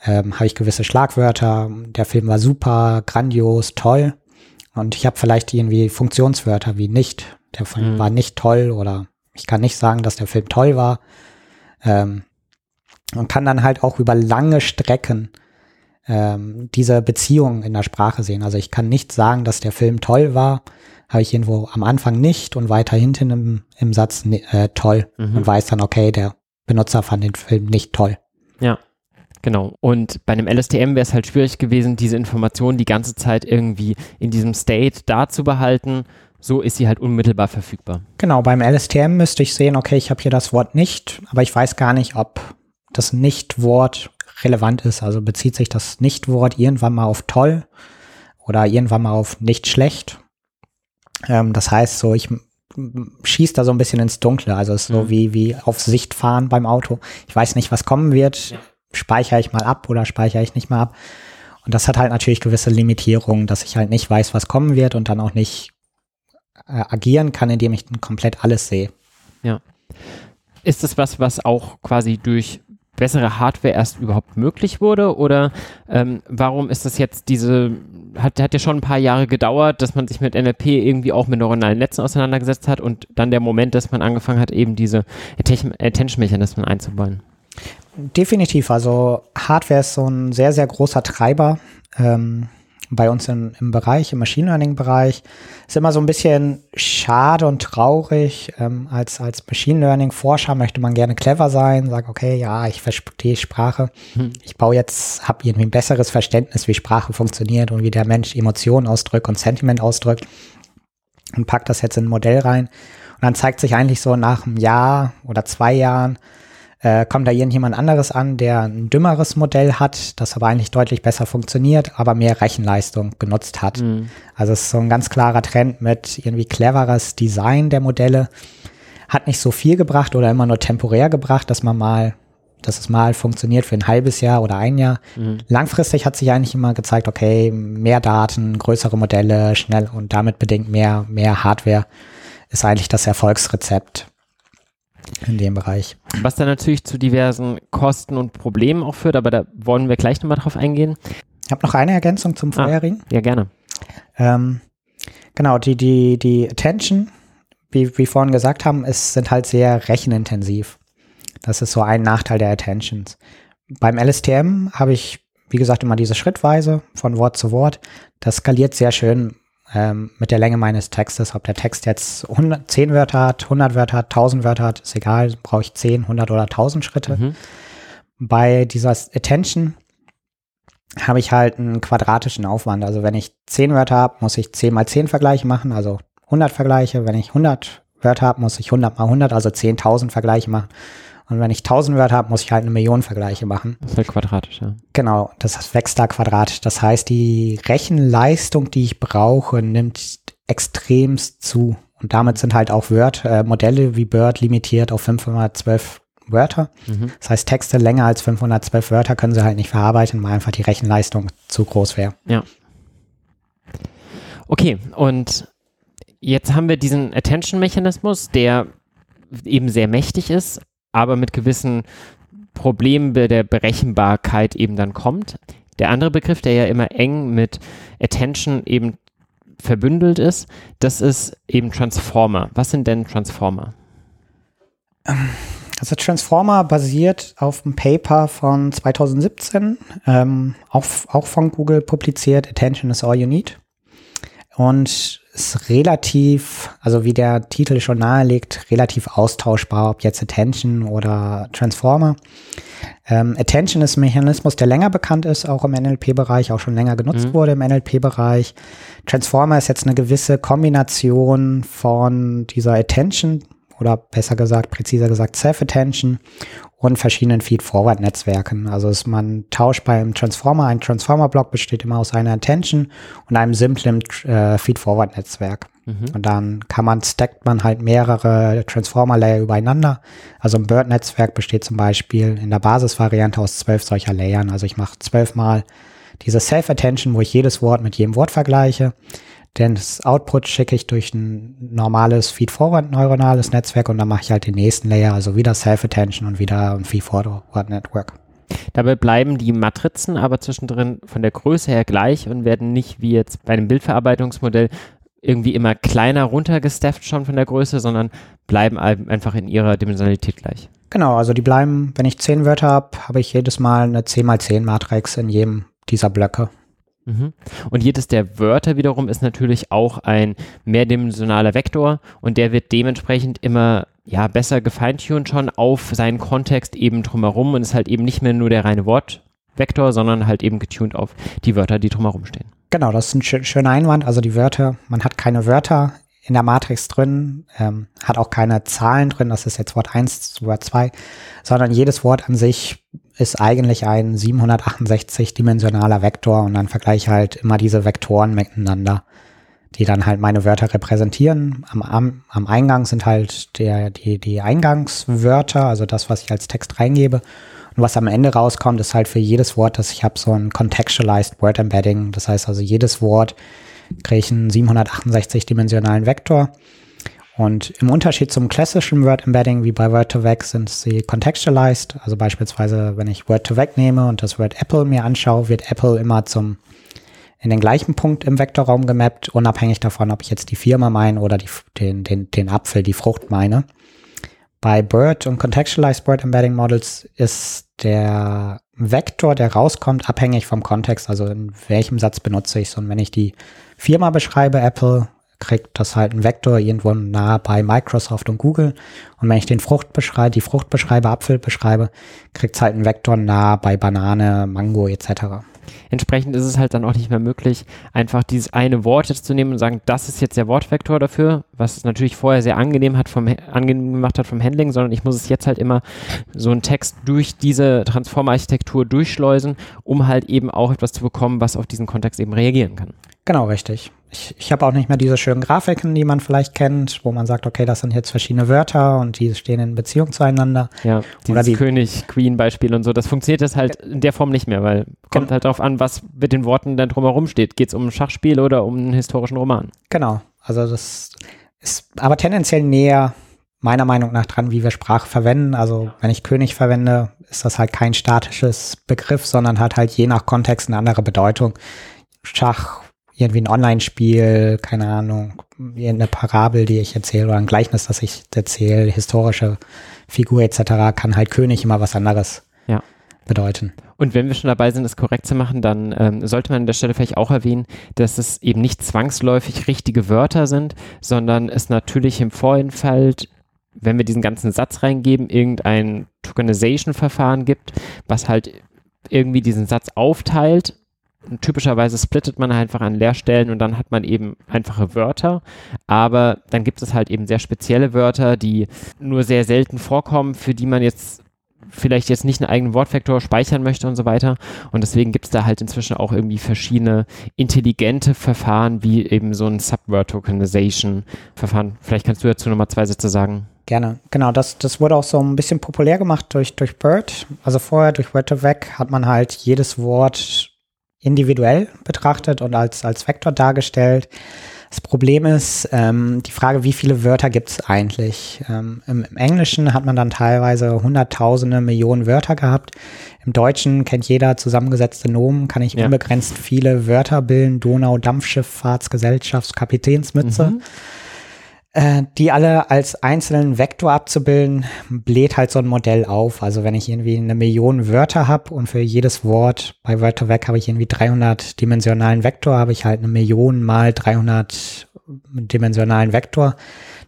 ähm, habe ich gewisse Schlagwörter. Der Film war super, grandios, toll. Und ich habe vielleicht irgendwie Funktionswörter wie nicht. Der Film mhm. war nicht toll oder ich kann nicht sagen, dass der Film toll war. Ähm, und kann dann halt auch über lange Strecken ähm, diese Beziehung in der Sprache sehen. Also ich kann nicht sagen, dass der Film toll war, habe ich irgendwo am Anfang nicht und weiter hinten im, im Satz äh, toll mhm. und weiß dann, okay, der Benutzer fand den Film nicht toll. Ja. Genau. Und bei einem LSTM wäre es halt schwierig gewesen, diese Information die ganze Zeit irgendwie in diesem State da zu behalten. So ist sie halt unmittelbar verfügbar. Genau, beim LSTM müsste ich sehen, okay, ich habe hier das Wort nicht, aber ich weiß gar nicht, ob das Nicht-Wort relevant ist. Also bezieht sich das Nicht-Wort irgendwann mal auf toll oder irgendwann mal auf nicht schlecht. Ähm, das heißt so, ich schieße da so ein bisschen ins Dunkle. Also es ist so mhm. wie, wie auf Sicht fahren beim Auto. Ich weiß nicht, was kommen wird. Ja. Speichere ich mal ab oder speichere ich nicht mal ab. Und das hat halt natürlich gewisse Limitierungen, dass ich halt nicht weiß, was kommen wird und dann auch nicht agieren kann, indem ich komplett alles sehe. Ja. Ist das was, was auch quasi durch bessere Hardware erst überhaupt möglich wurde? Oder ähm, warum ist das jetzt diese, hat, hat ja schon ein paar Jahre gedauert, dass man sich mit NLP irgendwie auch mit neuronalen Netzen auseinandergesetzt hat und dann der Moment, dass man angefangen hat, eben diese Attention-Mechanismen einzubauen? Definitiv. Also Hardware ist so ein sehr, sehr großer Treiber. Ähm, bei uns in, im Bereich, im Machine Learning-Bereich, ist immer so ein bisschen schade und traurig. Ähm, als, als Machine Learning-Forscher möchte man gerne clever sein, sagt, okay, ja, ich verstehe Sprache. Hm. Ich baue jetzt, habe irgendwie ein besseres Verständnis, wie Sprache funktioniert und wie der Mensch Emotionen ausdrückt und Sentiment ausdrückt und packt das jetzt in ein Modell rein. Und dann zeigt sich eigentlich so nach einem Jahr oder zwei Jahren, äh, kommt da irgendjemand anderes an, der ein dümmeres Modell hat, das aber eigentlich deutlich besser funktioniert, aber mehr Rechenleistung genutzt hat. Mhm. Also es ist so ein ganz klarer Trend mit irgendwie cleveres Design der Modelle. Hat nicht so viel gebracht oder immer nur temporär gebracht, dass man mal dass es mal funktioniert für ein halbes Jahr oder ein Jahr. Mhm. Langfristig hat sich eigentlich immer gezeigt, okay, mehr Daten, größere Modelle, schnell und damit bedingt mehr, mehr Hardware ist eigentlich das Erfolgsrezept in dem Bereich. Was dann natürlich zu diversen Kosten und Problemen auch führt, aber da wollen wir gleich nochmal drauf eingehen. Ich habe noch eine Ergänzung zum ah, vorherigen. Ah, ja, gerne. Ähm, genau, die, die, die Attention, wie wir vorhin gesagt haben, ist, sind halt sehr rechenintensiv. Das ist so ein Nachteil der Attentions. Beim LSTM habe ich, wie gesagt, immer diese Schrittweise von Wort zu Wort. Das skaliert sehr schön ähm, mit der Länge meines Textes. Ob der Text jetzt 100, 10 Wörter hat, 100 Wörter hat, 1000 Wörter hat, ist egal, brauche ich 10, 100 oder 1000 Schritte. Mhm. Bei dieser Attention habe ich halt einen quadratischen Aufwand. Also wenn ich 10 Wörter habe, muss ich 10 mal 10 Vergleiche machen, also 100 Vergleiche. Wenn ich 100 Wörter habe, muss ich 100 mal 100, also 10.000 Vergleiche machen. Und wenn ich 1000 Wörter habe, muss ich halt eine Million Vergleiche machen. Das ist halt quadratisch, ja. Genau, das wächst da quadratisch. Das heißt, die Rechenleistung, die ich brauche, nimmt extremst zu. Und damit sind halt auch Word, äh, Modelle wie Bird limitiert auf 512 Wörter. Mhm. Das heißt, Texte länger als 512 Wörter können sie halt nicht verarbeiten, weil einfach die Rechenleistung zu groß wäre. Ja. Okay, und jetzt haben wir diesen Attention-Mechanismus, der eben sehr mächtig ist, aber mit gewissen Problemen der Berechenbarkeit eben dann kommt. Der andere Begriff, der ja immer eng mit Attention eben verbündelt ist, das ist eben Transformer. Was sind denn Transformer? Also Transformer basiert auf einem Paper von 2017, ähm, auch, auch von Google publiziert, Attention is all you need. Und ist relativ, also wie der Titel schon nahelegt, relativ austauschbar, ob jetzt Attention oder Transformer. Ähm, Attention ist ein Mechanismus, der länger bekannt ist, auch im NLP-Bereich, auch schon länger genutzt mhm. wurde im NLP-Bereich. Transformer ist jetzt eine gewisse Kombination von dieser Attention oder besser gesagt, präziser gesagt, Self-Attention und verschiedenen Feed-Forward-Netzwerken. Also ist man tauscht beim Transformer, ein Transformer-Block besteht immer aus einer Attention und einem simplen äh, Feed-Forward-Netzwerk. Mhm. Und dann kann man, stackt man halt mehrere Transformer-Layer übereinander. Also ein Bird-Netzwerk besteht zum Beispiel in der Basisvariante aus zwölf solcher Layern. Also ich mache zwölfmal diese Self-Attention, wo ich jedes Wort mit jedem Wort vergleiche. Denn das Output schicke ich durch ein normales Feed-Forward-neuronales Netzwerk und dann mache ich halt den nächsten Layer, also wieder Self-Attention und wieder ein Feed-Forward-Network. Dabei bleiben die Matrizen aber zwischendrin von der Größe her gleich und werden nicht wie jetzt bei einem Bildverarbeitungsmodell irgendwie immer kleiner runtergestafft schon von der Größe, sondern bleiben einfach in ihrer Dimensionalität gleich. Genau, also die bleiben, wenn ich zehn Wörter habe, habe ich jedes Mal eine 10 mal 10 Matrix in jedem dieser Blöcke. Mhm. Und jedes der Wörter wiederum ist natürlich auch ein mehrdimensionaler Vektor und der wird dementsprechend immer ja besser gefeintuned schon auf seinen Kontext eben drumherum und ist halt eben nicht mehr nur der reine Wortvektor, sondern halt eben getuned auf die Wörter, die drumherum stehen. Genau, das ist ein schön, schöner Einwand. Also die Wörter, man hat keine Wörter in der Matrix drin, ähm, hat auch keine Zahlen drin, das ist jetzt Wort 1, Wort 2, sondern jedes Wort an sich ist eigentlich ein 768-dimensionaler Vektor und dann vergleiche halt immer diese Vektoren miteinander, die dann halt meine Wörter repräsentieren. Am, am, am Eingang sind halt der, die, die Eingangswörter, also das, was ich als Text reingebe. Und was am Ende rauskommt, ist halt für jedes Wort, das ich habe, so ein Contextualized Word Embedding. Das heißt also, jedes Wort kriege ich einen 768-dimensionalen Vektor. Und im Unterschied zum klassischen Word Embedding wie bei Word2Vec sind sie contextualized. Also beispielsweise, wenn ich Word2Vec nehme und das Word Apple mir anschaue, wird Apple immer zum in den gleichen Punkt im Vektorraum gemappt, unabhängig davon, ob ich jetzt die Firma meine oder die, den, den, den Apfel, die Frucht meine. Bei Bird und Contextualized Bird Embedding Models ist der Vektor, der rauskommt, abhängig vom Kontext, also in welchem Satz benutze ich es. Und wenn ich die Firma beschreibe, Apple, kriegt das halt ein Vektor irgendwo nah bei Microsoft und Google. Und wenn ich den Frucht beschreibe, die Frucht beschreibe, Apfel beschreibe, kriegt es halt ein Vektor nah bei Banane, Mango etc. Entsprechend ist es halt dann auch nicht mehr möglich, einfach dieses eine Wort jetzt zu nehmen und sagen, das ist jetzt der Wortvektor dafür, was es natürlich vorher sehr angenehm hat vom angenehm gemacht hat vom Handling, sondern ich muss es jetzt halt immer so einen Text durch diese Transformer-Architektur durchschleusen, um halt eben auch etwas zu bekommen, was auf diesen Kontext eben reagieren kann. Genau, richtig. Ich, ich habe auch nicht mehr diese schönen Grafiken, die man vielleicht kennt, wo man sagt, okay, das sind jetzt verschiedene Wörter und die stehen in Beziehung zueinander. Ja, dieses die, König-Queen-Beispiel und so, das funktioniert das halt in der Form nicht mehr, weil kommt halt darauf an, was mit den Worten dann drumherum steht. Geht es um ein Schachspiel oder um einen historischen Roman? Genau, also das ist aber tendenziell näher meiner Meinung nach dran, wie wir Sprache verwenden. Also wenn ich König verwende, ist das halt kein statisches Begriff, sondern hat halt je nach Kontext eine andere Bedeutung. Schach irgendwie ein Online-Spiel, keine Ahnung, eine Parabel, die ich erzähle oder ein Gleichnis, das ich erzähle, historische Figur etc., kann halt König immer was anderes ja. bedeuten. Und wenn wir schon dabei sind, es korrekt zu machen, dann ähm, sollte man an der Stelle vielleicht auch erwähnen, dass es eben nicht zwangsläufig richtige Wörter sind, sondern es natürlich im Vorhinfalt wenn wir diesen ganzen Satz reingeben, irgendein Tokenization-Verfahren gibt, was halt irgendwie diesen Satz aufteilt typischerweise splittet man einfach an Leerstellen und dann hat man eben einfache Wörter. Aber dann gibt es halt eben sehr spezielle Wörter, die nur sehr selten vorkommen, für die man jetzt vielleicht jetzt nicht einen eigenen Wortvektor speichern möchte und so weiter. Und deswegen gibt es da halt inzwischen auch irgendwie verschiedene intelligente Verfahren, wie eben so ein Subword-Tokenization-Verfahren. Vielleicht kannst du dazu nochmal zwei Sätze sagen. Gerne. Genau, das, das wurde auch so ein bisschen populär gemacht durch, durch Bird. Also vorher durch Word2Vec hat man halt jedes Wort individuell betrachtet und als, als Vektor dargestellt. Das Problem ist ähm, die Frage, wie viele Wörter gibt es eigentlich? Ähm, im, im, Englischen hat man dann teilweise hunderttausende Millionen Wörter gehabt. Im Deutschen kennt jeder zusammengesetzte Nomen, kann ich ja. unbegrenzt viele Wörter bilden. Donau, Dampfschifffahrtsgesellschafts, Kapitänsmütze. Mhm die alle als einzelnen Vektor abzubilden, bläht halt so ein Modell auf. Also wenn ich irgendwie eine Million Wörter habe und für jedes Wort bei Wörtervec habe ich irgendwie 300 dimensionalen Vektor, habe ich halt eine Million mal 300 dimensionalen Vektor.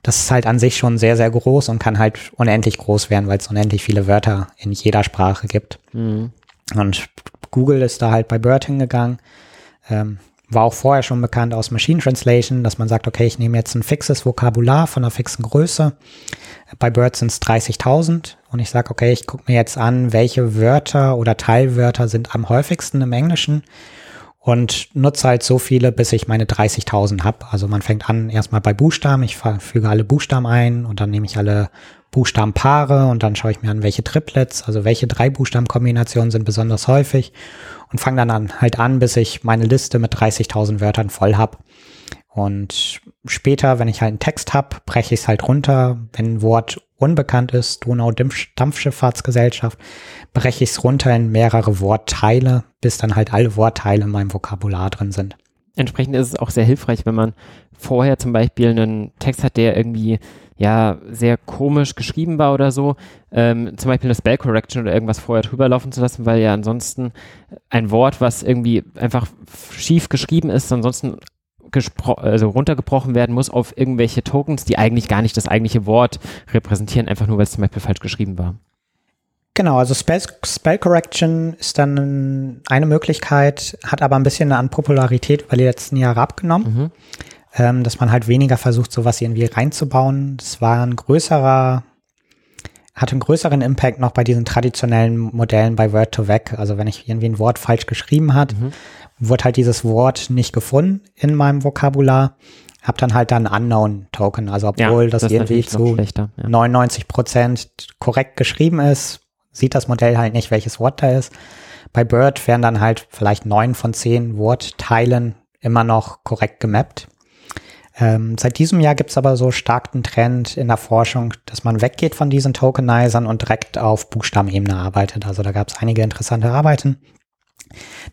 Das ist halt an sich schon sehr, sehr groß und kann halt unendlich groß werden, weil es unendlich viele Wörter in jeder Sprache gibt. Mhm. Und Google ist da halt bei Bird hingegangen. Ähm, war auch vorher schon bekannt aus Machine Translation, dass man sagt, okay, ich nehme jetzt ein fixes Vokabular von einer fixen Größe. Bei Bird sind es 30.000 und ich sage, okay, ich gucke mir jetzt an, welche Wörter oder Teilwörter sind am häufigsten im Englischen und nutze halt so viele, bis ich meine 30.000 habe. Also man fängt an erstmal bei Buchstaben, ich füge alle Buchstaben ein und dann nehme ich alle Buchstabenpaare und dann schaue ich mir an, welche Triplets, also welche drei Buchstabenkombinationen sind besonders häufig und fange dann an, halt an, bis ich meine Liste mit 30.000 Wörtern voll habe. Und später, wenn ich halt einen Text habe, breche ich es halt runter. Wenn ein Wort unbekannt ist, Donau-Dampfschifffahrtsgesellschaft, breche ich es runter in mehrere Wortteile, bis dann halt alle Wortteile in meinem Vokabular drin sind. Entsprechend ist es auch sehr hilfreich, wenn man vorher zum Beispiel einen Text hat, der irgendwie ja sehr komisch geschrieben war oder so, ähm, zum Beispiel eine Spell Correction oder irgendwas vorher drüber laufen zu lassen, weil ja ansonsten ein Wort, was irgendwie einfach schief geschrieben ist, ansonsten also runtergebrochen werden muss auf irgendwelche Tokens, die eigentlich gar nicht das eigentliche Wort repräsentieren, einfach nur weil es zum Beispiel falsch geschrieben war. Genau, also Spell, Spell Correction ist dann eine Möglichkeit, hat aber ein bisschen an Popularität über die letzten Jahre abgenommen. Mhm ähm, dass man halt weniger versucht, sowas irgendwie reinzubauen. Das war ein größerer, hatte einen größeren Impact noch bei diesen traditionellen Modellen bei Word2Vec. Also wenn ich irgendwie ein Wort falsch geschrieben hat, mhm. Wurde halt dieses Wort nicht gefunden in meinem Vokabular. Hab dann halt dann Unknown Token. Also obwohl ja, das, das irgendwie zu ja. 99 Prozent korrekt geschrieben ist, sieht das Modell halt nicht, welches Wort da ist. Bei Bird wären dann halt vielleicht neun von zehn Wortteilen immer noch korrekt gemappt. Ähm, seit diesem Jahr gibt es aber so starken Trend in der Forschung, dass man weggeht von diesen Tokenizern und direkt auf Buchstabenebene arbeitet. Also da gab es einige interessante Arbeiten,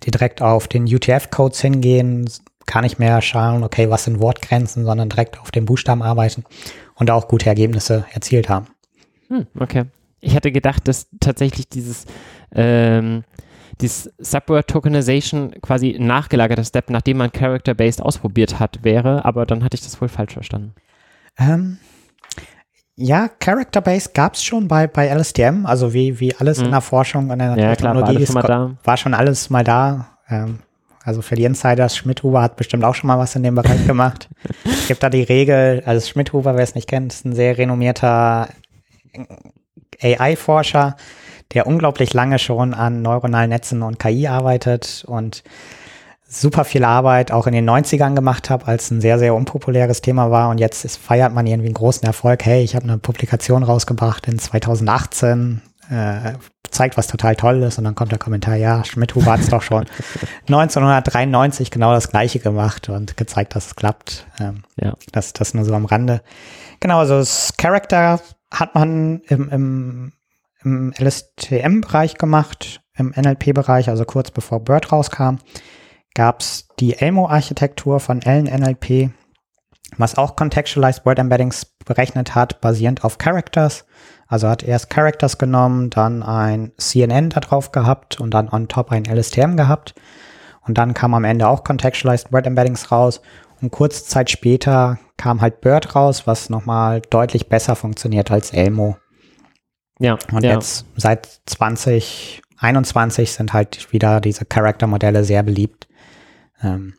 direkt auf den UTF-Codes hingehen, gar nicht mehr schauen, okay, was sind Wortgrenzen, sondern direkt auf den Buchstaben arbeiten und auch gute Ergebnisse erzielt haben. Hm, okay. Ich hatte gedacht, dass tatsächlich dieses ähm, dieses Subword Tokenization quasi ein nachgelagerter Step, nachdem man Character-Based ausprobiert hat, wäre, aber dann hatte ich das wohl falsch verstanden. Ähm, ja, Character-Based gab es schon bei, bei LSTM, also wie, wie alles mhm. in der Forschung und in der ja, klar, war, schon war schon alles mal da. Ähm, also für die Insiders, Schmidhuber hat bestimmt auch schon mal was in dem Bereich gemacht. Es gibt da die Regel, also Schmidhuber, wer es nicht kennt, ist ein sehr renommierter AI-Forscher, der unglaublich lange schon an neuronalen Netzen und KI arbeitet und super viel Arbeit auch in den 90ern gemacht habe, als ein sehr, sehr unpopuläres Thema war. Und jetzt ist, feiert man irgendwie einen großen Erfolg. Hey, ich habe eine Publikation rausgebracht in 2018, äh, zeigt, was total toll ist. Und dann kommt der Kommentar, ja, Schmidt-Huber hat es doch schon 1993 genau das Gleiche gemacht und gezeigt, dass es klappt. Ähm, ja. das, das nur so am Rande. Genau, also das Character hat man im, im im LSTM-Bereich gemacht, im NLP-Bereich, also kurz bevor BERT rauskam, gab es die Elmo-Architektur von LNLP, was auch Contextualized Word Embeddings berechnet hat, basierend auf Characters. Also hat erst Characters genommen, dann ein CNN da drauf gehabt und dann on top ein LSTM gehabt. Und dann kam am Ende auch Contextualized Word Embeddings raus. Und kurze Zeit später kam halt BERT raus, was nochmal deutlich besser funktioniert als Elmo. Ja. Und ja. jetzt seit 2021 sind halt wieder diese Charaktermodelle sehr beliebt. Ähm,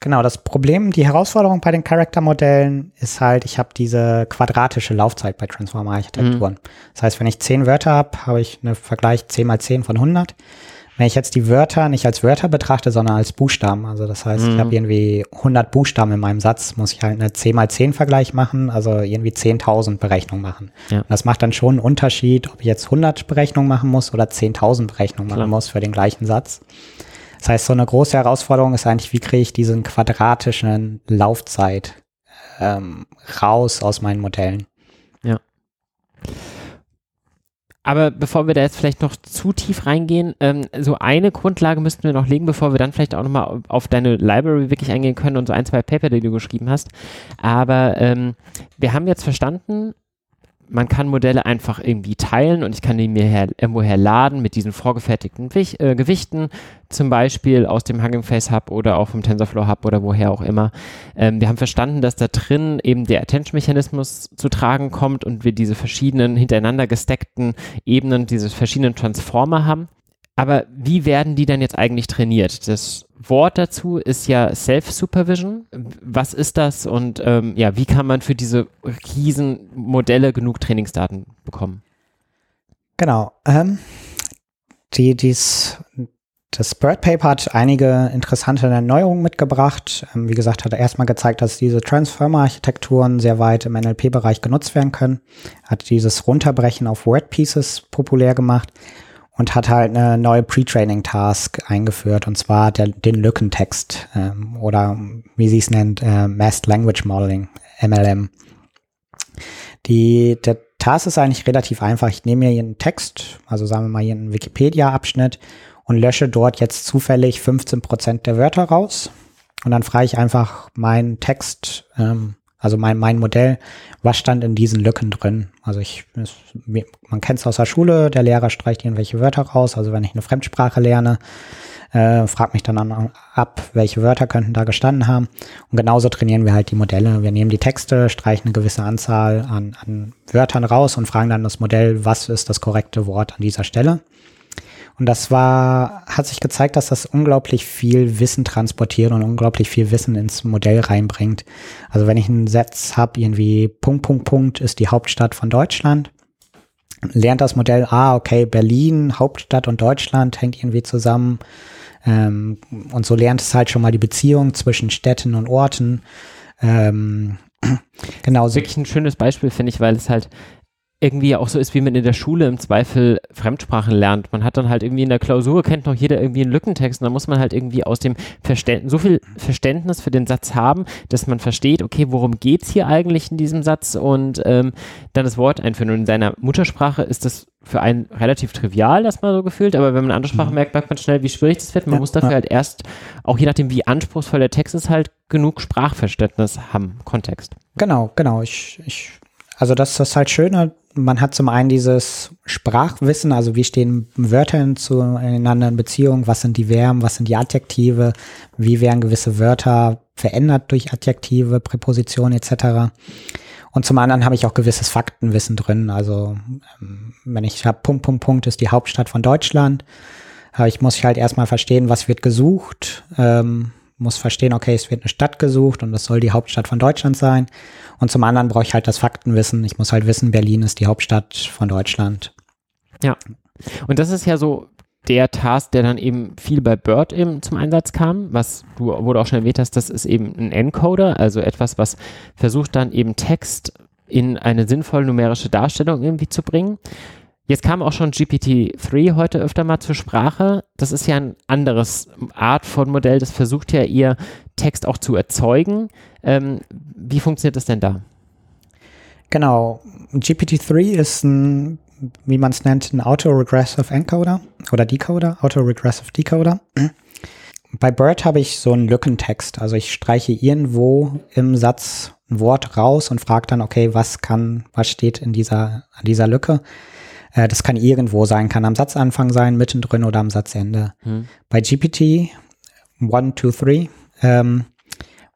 genau, das Problem, die Herausforderung bei den Charaktermodellen ist halt, ich habe diese quadratische Laufzeit bei Transformer-Architekturen. Mhm. Das heißt, wenn ich zehn Wörter habe, habe ich einen Vergleich 10 mal 10 von 100. Wenn ich jetzt die Wörter nicht als Wörter betrachte, sondern als Buchstaben, also das heißt, mhm. ich habe irgendwie 100 Buchstaben in meinem Satz, muss ich halt eine 10 mal 10 Vergleich machen, also irgendwie 10.000 Berechnungen machen. Ja. das macht dann schon einen Unterschied, ob ich jetzt 100 Berechnungen machen muss oder 10.000 Berechnungen Klar. machen muss für den gleichen Satz. Das heißt, so eine große Herausforderung ist eigentlich, wie kriege ich diesen quadratischen Laufzeit ähm, raus aus meinen Modellen. Ja. Aber bevor wir da jetzt vielleicht noch zu tief reingehen, ähm, so eine Grundlage müssten wir noch legen, bevor wir dann vielleicht auch nochmal auf deine Library wirklich eingehen können und so ein, zwei Paper, die du geschrieben hast. Aber ähm, wir haben jetzt verstanden, man kann Modelle einfach irgendwie teilen und ich kann die mir her, irgendwoher laden mit diesen vorgefertigten Wich, äh, Gewichten, zum Beispiel aus dem Hugging Face Hub oder auch vom TensorFlow Hub oder woher auch immer. Ähm, wir haben verstanden, dass da drin eben der Attention-Mechanismus zu tragen kommt und wir diese verschiedenen hintereinander gesteckten Ebenen, diese verschiedenen Transformer haben. Aber wie werden die dann jetzt eigentlich trainiert? Das Wort dazu ist ja Self-Supervision. Was ist das und ähm, ja, wie kann man für diese riesen Modelle genug Trainingsdaten bekommen? Genau. Ähm, die, dies, das Bird Paper hat einige interessante Erneuerungen mitgebracht. Ähm, wie gesagt, hat er erstmal gezeigt, dass diese Transformer-Architekturen sehr weit im NLP-Bereich genutzt werden können. Hat dieses Runterbrechen auf Word Pieces populär gemacht und hat halt eine neue Pre-Training-Task eingeführt, und zwar der, den Lückentext ähm, oder wie sie es nennt, äh, Masked Language Modeling, MLM. Die, der Task ist eigentlich relativ einfach. Ich nehme mir hier einen Text, also sagen wir mal hier einen Wikipedia-Abschnitt und lösche dort jetzt zufällig 15 Prozent der Wörter raus. Und dann frage ich einfach meinen Text, ähm, also mein, mein Modell, was stand in diesen Lücken drin? Also ich, es, man kennt es aus der Schule, der Lehrer streicht irgendwelche Wörter raus. Also wenn ich eine Fremdsprache lerne, äh, fragt mich dann an, ab, welche Wörter könnten da gestanden haben. Und genauso trainieren wir halt die Modelle. Wir nehmen die Texte, streichen eine gewisse Anzahl an, an Wörtern raus und fragen dann das Modell, was ist das korrekte Wort an dieser Stelle. Und das war, hat sich gezeigt, dass das unglaublich viel Wissen transportiert und unglaublich viel Wissen ins Modell reinbringt. Also wenn ich einen Satz habe, irgendwie Punkt, Punkt, Punkt ist die Hauptstadt von Deutschland, lernt das Modell, ah, okay, Berlin, Hauptstadt und Deutschland hängt irgendwie zusammen. Ähm, und so lernt es halt schon mal die Beziehung zwischen Städten und Orten. Ähm, genau. Wirklich ein schönes Beispiel, finde ich, weil es halt irgendwie auch so ist, wie man in der Schule im Zweifel Fremdsprachen lernt. Man hat dann halt irgendwie in der Klausur, kennt noch jeder irgendwie einen Lückentext und dann muss man halt irgendwie aus dem Verständnis, so viel Verständnis für den Satz haben, dass man versteht, okay, worum geht's hier eigentlich in diesem Satz und ähm, dann das Wort einführen. Und in seiner Muttersprache ist das für einen relativ trivial, das mal so gefühlt, aber wenn man eine andere Sprache mhm. merkt, merkt man schnell, wie schwierig das wird. Man ja, muss dafür ja. halt erst, auch je nachdem, wie anspruchsvoll der Text ist, halt genug Sprachverständnis haben, Kontext. Genau, genau. Ich, ich also das ist halt Schöne. Man hat zum einen dieses Sprachwissen, also wie stehen Wörter zueinander in Beziehung, was sind die Verben, was sind die Adjektive, wie werden gewisse Wörter verändert durch Adjektive, Präpositionen etc. Und zum anderen habe ich auch gewisses Faktenwissen drin. Also ähm, wenn ich habe Punkt, Punkt, Punkt ist die Hauptstadt von Deutschland, ich muss halt erstmal verstehen, was wird gesucht, ähm, muss verstehen, okay, es wird eine Stadt gesucht und das soll die Hauptstadt von Deutschland sein. Und zum anderen brauche ich halt das Faktenwissen. Ich muss halt wissen, Berlin ist die Hauptstadt von Deutschland. Ja. Und das ist ja so der Task, der dann eben viel bei Bird eben zum Einsatz kam, was du, wo du auch schon erwähnt hast, das ist eben ein Encoder, also etwas, was versucht dann eben Text in eine sinnvolle numerische Darstellung irgendwie zu bringen. Jetzt kam auch schon GPT-3 heute öfter mal zur Sprache. Das ist ja ein anderes Art von Modell. Das versucht ja ihr Text auch zu erzeugen. Ähm, wie funktioniert das denn da? Genau. GPT-3 ist ein, wie man es nennt, ein Autoregressive Encoder oder Decoder, Autoregressive Decoder. Bei Bird habe ich so einen Lückentext. Also ich streiche irgendwo im Satz ein Wort raus und frage dann, okay, was kann, was steht in dieser, an dieser Lücke? Äh, das kann irgendwo sein, kann am Satzanfang sein, mittendrin oder am Satzende. Hm. Bei GPT 1, 2, 3 ähm,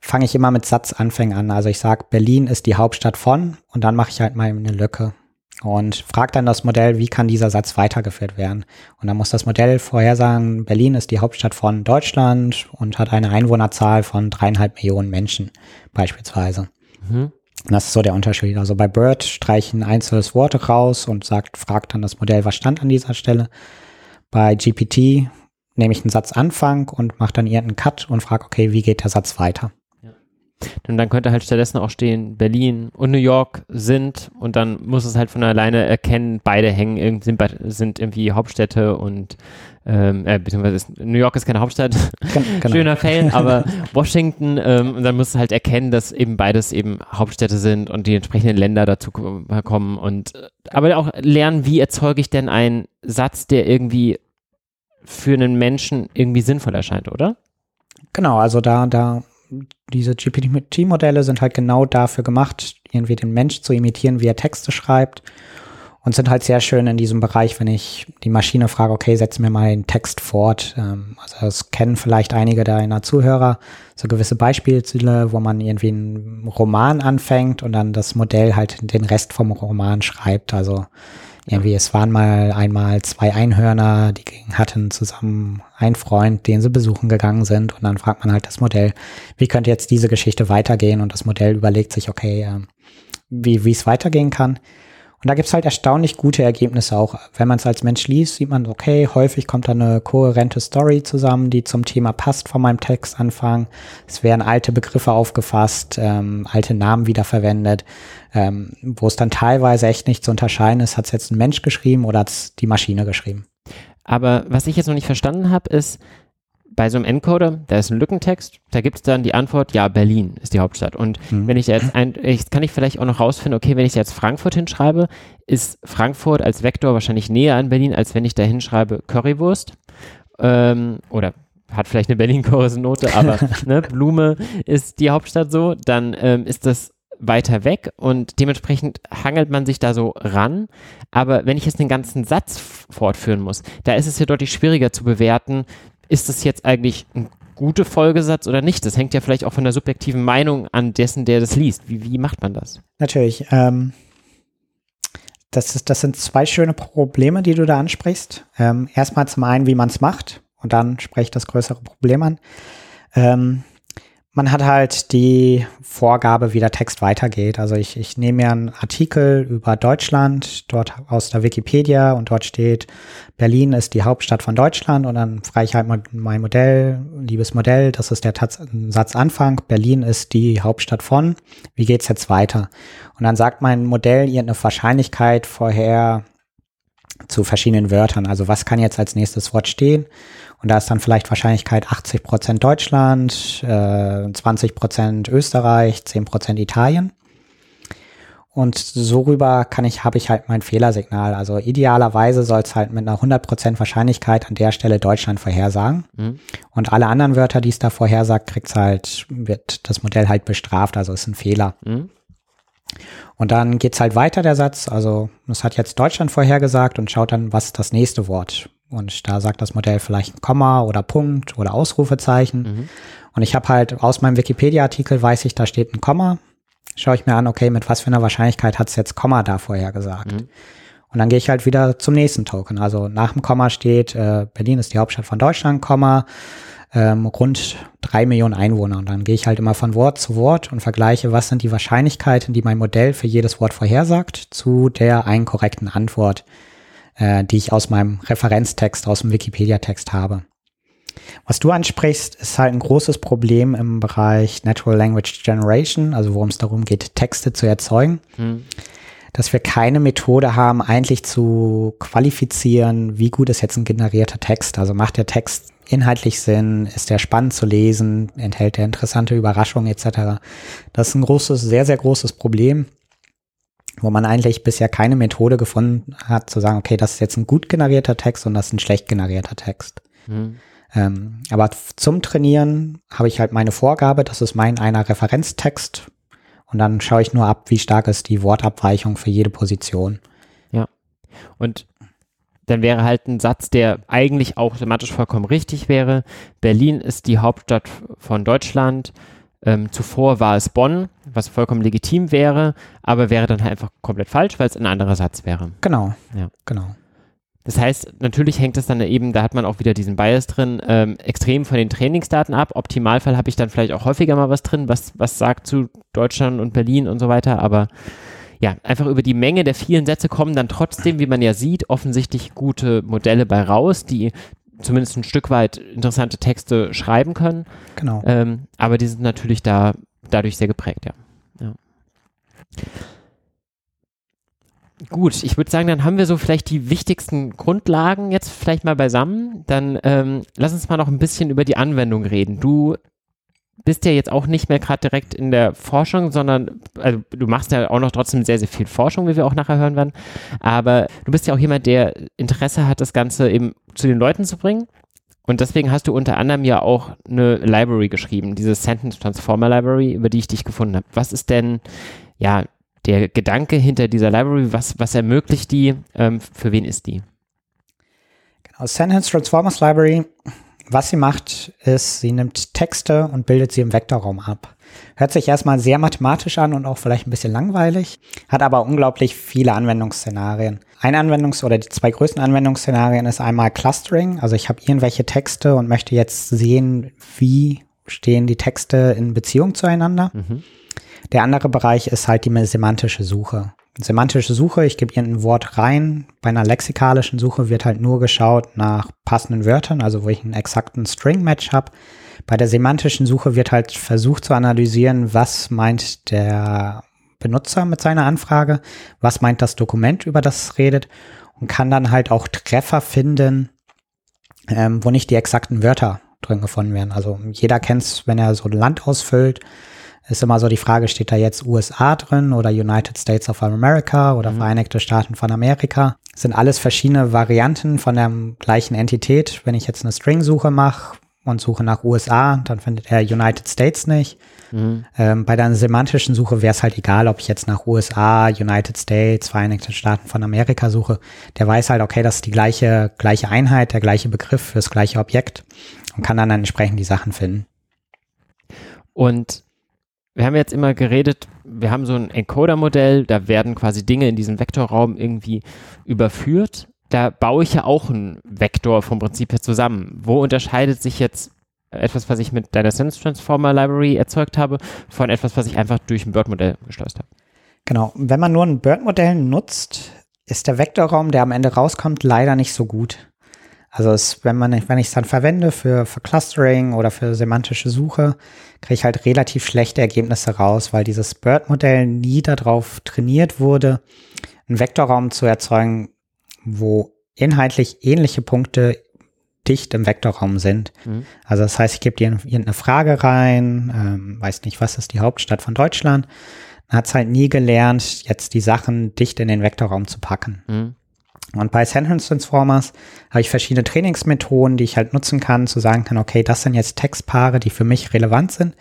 fange ich immer mit Satzanfängen an. Also ich sage, Berlin ist die Hauptstadt von und dann mache ich halt mal eine Lücke und frage dann das Modell, wie kann dieser Satz weitergeführt werden. Und dann muss das Modell vorhersagen, Berlin ist die Hauptstadt von Deutschland und hat eine Einwohnerzahl von dreieinhalb Millionen Menschen beispielsweise. Mhm. Und das ist so der Unterschied. Also bei Bird streiche ich ein einzelnes Wort raus und sagt, fragt dann das Modell, was stand an dieser Stelle. Bei GPT nehme ich einen Satzanfang und mache dann irgendeinen Cut und frage, okay, wie geht der Satz weiter? Und dann könnte halt stattdessen auch stehen, Berlin und New York sind und dann muss es halt von alleine erkennen, beide hängen, sind, sind irgendwie Hauptstädte und ähm, äh, beziehungsweise ist, New York ist keine Hauptstadt, genau. schöner Fail, aber Washington ähm, und dann muss es halt erkennen, dass eben beides eben Hauptstädte sind und die entsprechenden Länder dazu kommen und äh, aber auch lernen, wie erzeuge ich denn einen Satz, der irgendwie für einen Menschen irgendwie sinnvoll erscheint, oder? Genau, also da, da diese GPT-Modelle sind halt genau dafür gemacht, irgendwie den Mensch zu imitieren, wie er Texte schreibt und sind halt sehr schön in diesem Bereich, wenn ich die Maschine frage, okay, setz mir mal den Text fort. Ähm, also das kennen vielleicht einige deiner Zuhörer, so gewisse Beispiele, wo man irgendwie einen Roman anfängt und dann das Modell halt den Rest vom Roman schreibt. Also irgendwie, es waren mal einmal zwei Einhörner, die hatten zusammen einen Freund, den sie besuchen gegangen sind. Und dann fragt man halt das Modell, wie könnte jetzt diese Geschichte weitergehen? Und das Modell überlegt sich, okay, äh, wie wie es weitergehen kann. Und da gibt's halt erstaunlich gute Ergebnisse auch. Wenn man es als Mensch liest, sieht man, okay, häufig kommt da eine kohärente Story zusammen, die zum Thema passt von meinem Textanfang. Es werden alte Begriffe aufgefasst, ähm, alte Namen wiederverwendet, ähm, wo es dann teilweise echt nicht zu unterscheiden ist, hat es jetzt ein Mensch geschrieben oder hat es die Maschine geschrieben. Aber was ich jetzt noch nicht verstanden habe, ist, bei so einem Encoder, da ist ein Lückentext, da gibt es dann die Antwort, ja, Berlin ist die Hauptstadt. Und mhm. wenn ich jetzt ein, ich, kann ich vielleicht auch noch rausfinden, okay, wenn ich jetzt Frankfurt hinschreibe, ist Frankfurt als Vektor wahrscheinlich näher an Berlin, als wenn ich da hinschreibe Currywurst. Ähm, oder hat vielleicht eine Berlin-Note, aber ne, Blume ist die Hauptstadt so, dann ähm, ist das weiter weg und dementsprechend hangelt man sich da so ran. Aber wenn ich jetzt den ganzen Satz fortführen muss, da ist es ja deutlich schwieriger zu bewerten, ist das jetzt eigentlich ein guter Folgesatz oder nicht? Das hängt ja vielleicht auch von der subjektiven Meinung an dessen, der das liest. Wie, wie macht man das? Natürlich. Ähm, das, ist, das sind zwei schöne Probleme, die du da ansprichst. Ähm, erstmal zum einen, wie man es macht und dann spreche ich das größere Problem an. Ähm, man hat halt die Vorgabe, wie der Text weitergeht. Also ich, ich nehme mir einen Artikel über Deutschland, dort aus der Wikipedia und dort steht, Berlin ist die Hauptstadt von Deutschland und dann frage ich halt mein Modell, liebes Modell, das ist der Tats Satzanfang, Berlin ist die Hauptstadt von, wie geht's jetzt weiter? Und dann sagt mein Modell ihr eine Wahrscheinlichkeit vorher zu verschiedenen Wörtern. Also was kann jetzt als nächstes Wort stehen? Und da ist dann vielleicht Wahrscheinlichkeit 80 Prozent Deutschland, äh, 20 Prozent Österreich, 10 Prozent Italien. Und so rüber kann ich, habe ich halt mein Fehlersignal. Also idealerweise soll es halt mit einer 100% Wahrscheinlichkeit an der Stelle Deutschland vorhersagen. Mhm. Und alle anderen Wörter, die es da vorhersagt, kriegt's halt, wird das Modell halt bestraft. Also ist ein Fehler. Mhm. Und dann geht's halt weiter, der Satz. Also, es hat jetzt Deutschland vorhergesagt und schaut dann, was das nächste Wort. Und da sagt das Modell vielleicht ein Komma oder Punkt oder Ausrufezeichen. Mhm. Und ich habe halt aus meinem Wikipedia-Artikel weiß ich, da steht ein Komma. Schaue ich mir an, okay, mit was für einer Wahrscheinlichkeit hat es jetzt Komma da vorher gesagt. Mhm. Und dann gehe ich halt wieder zum nächsten Token. Also nach dem Komma steht, äh, Berlin ist die Hauptstadt von Deutschland, Komma, ähm, rund drei Millionen Einwohner. Und dann gehe ich halt immer von Wort zu Wort und vergleiche, was sind die Wahrscheinlichkeiten, die mein Modell für jedes Wort vorhersagt, zu der einen korrekten Antwort, äh, die ich aus meinem Referenztext, aus dem Wikipedia-Text habe. Was du ansprichst, ist halt ein großes Problem im Bereich Natural Language Generation, also worum es darum geht, Texte zu erzeugen. Hm. Dass wir keine Methode haben, eigentlich zu qualifizieren, wie gut ist jetzt ein generierter Text. Also macht der Text inhaltlich Sinn, ist der spannend zu lesen, enthält er interessante Überraschungen etc. Das ist ein großes, sehr, sehr großes Problem wo man eigentlich bisher keine Methode gefunden hat, zu sagen, okay, das ist jetzt ein gut generierter Text und das ist ein schlecht generierter Text. Mhm. Ähm, aber zum Trainieren habe ich halt meine Vorgabe, das ist mein einer Referenztext und dann schaue ich nur ab, wie stark ist die Wortabweichung für jede Position. Ja. Und dann wäre halt ein Satz, der eigentlich auch thematisch vollkommen richtig wäre. Berlin ist die Hauptstadt von Deutschland. Ähm, zuvor war es Bonn, was vollkommen legitim wäre, aber wäre dann halt einfach komplett falsch, weil es ein anderer Satz wäre. Genau. Ja. Genau. Das heißt, natürlich hängt es dann eben, da hat man auch wieder diesen Bias drin, ähm, extrem von den Trainingsdaten ab. Optimalfall habe ich dann vielleicht auch häufiger mal was drin, was, was sagt zu Deutschland und Berlin und so weiter, aber ja, einfach über die Menge der vielen Sätze kommen dann trotzdem, wie man ja sieht, offensichtlich gute Modelle bei raus, die zumindest ein Stück weit interessante Texte schreiben können. Genau. Ähm, aber die sind natürlich da dadurch sehr geprägt, ja. ja. Gut, ich würde sagen, dann haben wir so vielleicht die wichtigsten Grundlagen jetzt vielleicht mal beisammen. Dann ähm, lass uns mal noch ein bisschen über die Anwendung reden. Du bist ja jetzt auch nicht mehr gerade direkt in der Forschung, sondern also du machst ja auch noch trotzdem sehr, sehr viel Forschung, wie wir auch nachher hören werden. Aber du bist ja auch jemand, der Interesse hat, das Ganze eben zu den Leuten zu bringen. Und deswegen hast du unter anderem ja auch eine Library geschrieben, diese Sentence Transformer Library, über die ich dich gefunden habe. Was ist denn, ja, der Gedanke hinter dieser Library? Was, was ermöglicht die? Ähm, für wen ist die? Genau, Sentence Transformers Library was sie macht, ist, sie nimmt Texte und bildet sie im Vektorraum ab. Hört sich erstmal sehr mathematisch an und auch vielleicht ein bisschen langweilig, hat aber unglaublich viele Anwendungsszenarien. Ein Anwendungs- oder die zwei größten Anwendungsszenarien ist einmal Clustering, also ich habe irgendwelche Texte und möchte jetzt sehen, wie stehen die Texte in Beziehung zueinander. Mhm. Der andere Bereich ist halt die semantische Suche. Semantische Suche, ich gebe irgendein Wort rein. Bei einer lexikalischen Suche wird halt nur geschaut nach passenden Wörtern, also wo ich einen exakten String-Match habe. Bei der semantischen Suche wird halt versucht zu analysieren, was meint der Benutzer mit seiner Anfrage, was meint das Dokument, über das es redet und kann dann halt auch Treffer finden, ähm, wo nicht die exakten Wörter drin gefunden werden. Also jeder kennt es, wenn er so ein Land ausfüllt, ist immer so die Frage, steht da jetzt USA drin oder United States of America oder mhm. Vereinigte Staaten von Amerika? Das sind alles verschiedene Varianten von der gleichen Entität. Wenn ich jetzt eine String-Suche mache und suche nach USA, dann findet er United States nicht. Mhm. Ähm, bei der semantischen Suche wäre es halt egal, ob ich jetzt nach USA, United States, Vereinigte Staaten von Amerika suche. Der weiß halt, okay, das ist die gleiche, gleiche Einheit, der gleiche Begriff für das gleiche Objekt und kann dann entsprechend die Sachen finden. Und wir haben jetzt immer geredet, wir haben so ein Encoder-Modell, da werden quasi Dinge in diesem Vektorraum irgendwie überführt. Da baue ich ja auch einen Vektor vom Prinzip her zusammen. Wo unterscheidet sich jetzt etwas, was ich mit deiner Sense Transformer Library erzeugt habe, von etwas, was ich einfach durch ein BERT-Modell geschleust habe? Genau. Wenn man nur ein BERT-Modell nutzt, ist der Vektorraum, der am Ende rauskommt, leider nicht so gut. Also es, wenn man, wenn ich es dann verwende für, für Clustering oder für semantische Suche, kriege ich halt relativ schlechte Ergebnisse raus, weil dieses BERT-Modell nie darauf trainiert wurde, einen Vektorraum zu erzeugen, wo inhaltlich ähnliche Punkte dicht im Vektorraum sind. Mhm. Also das heißt, ich gebe dir irgendeine Frage rein, ähm, weiß nicht, was ist die Hauptstadt von Deutschland, hat es halt nie gelernt, jetzt die Sachen dicht in den Vektorraum zu packen. Mhm. Und bei Sentence Transformers habe ich verschiedene Trainingsmethoden, die ich halt nutzen kann, zu sagen kann, okay, das sind jetzt Textpaare, die für mich relevant sind,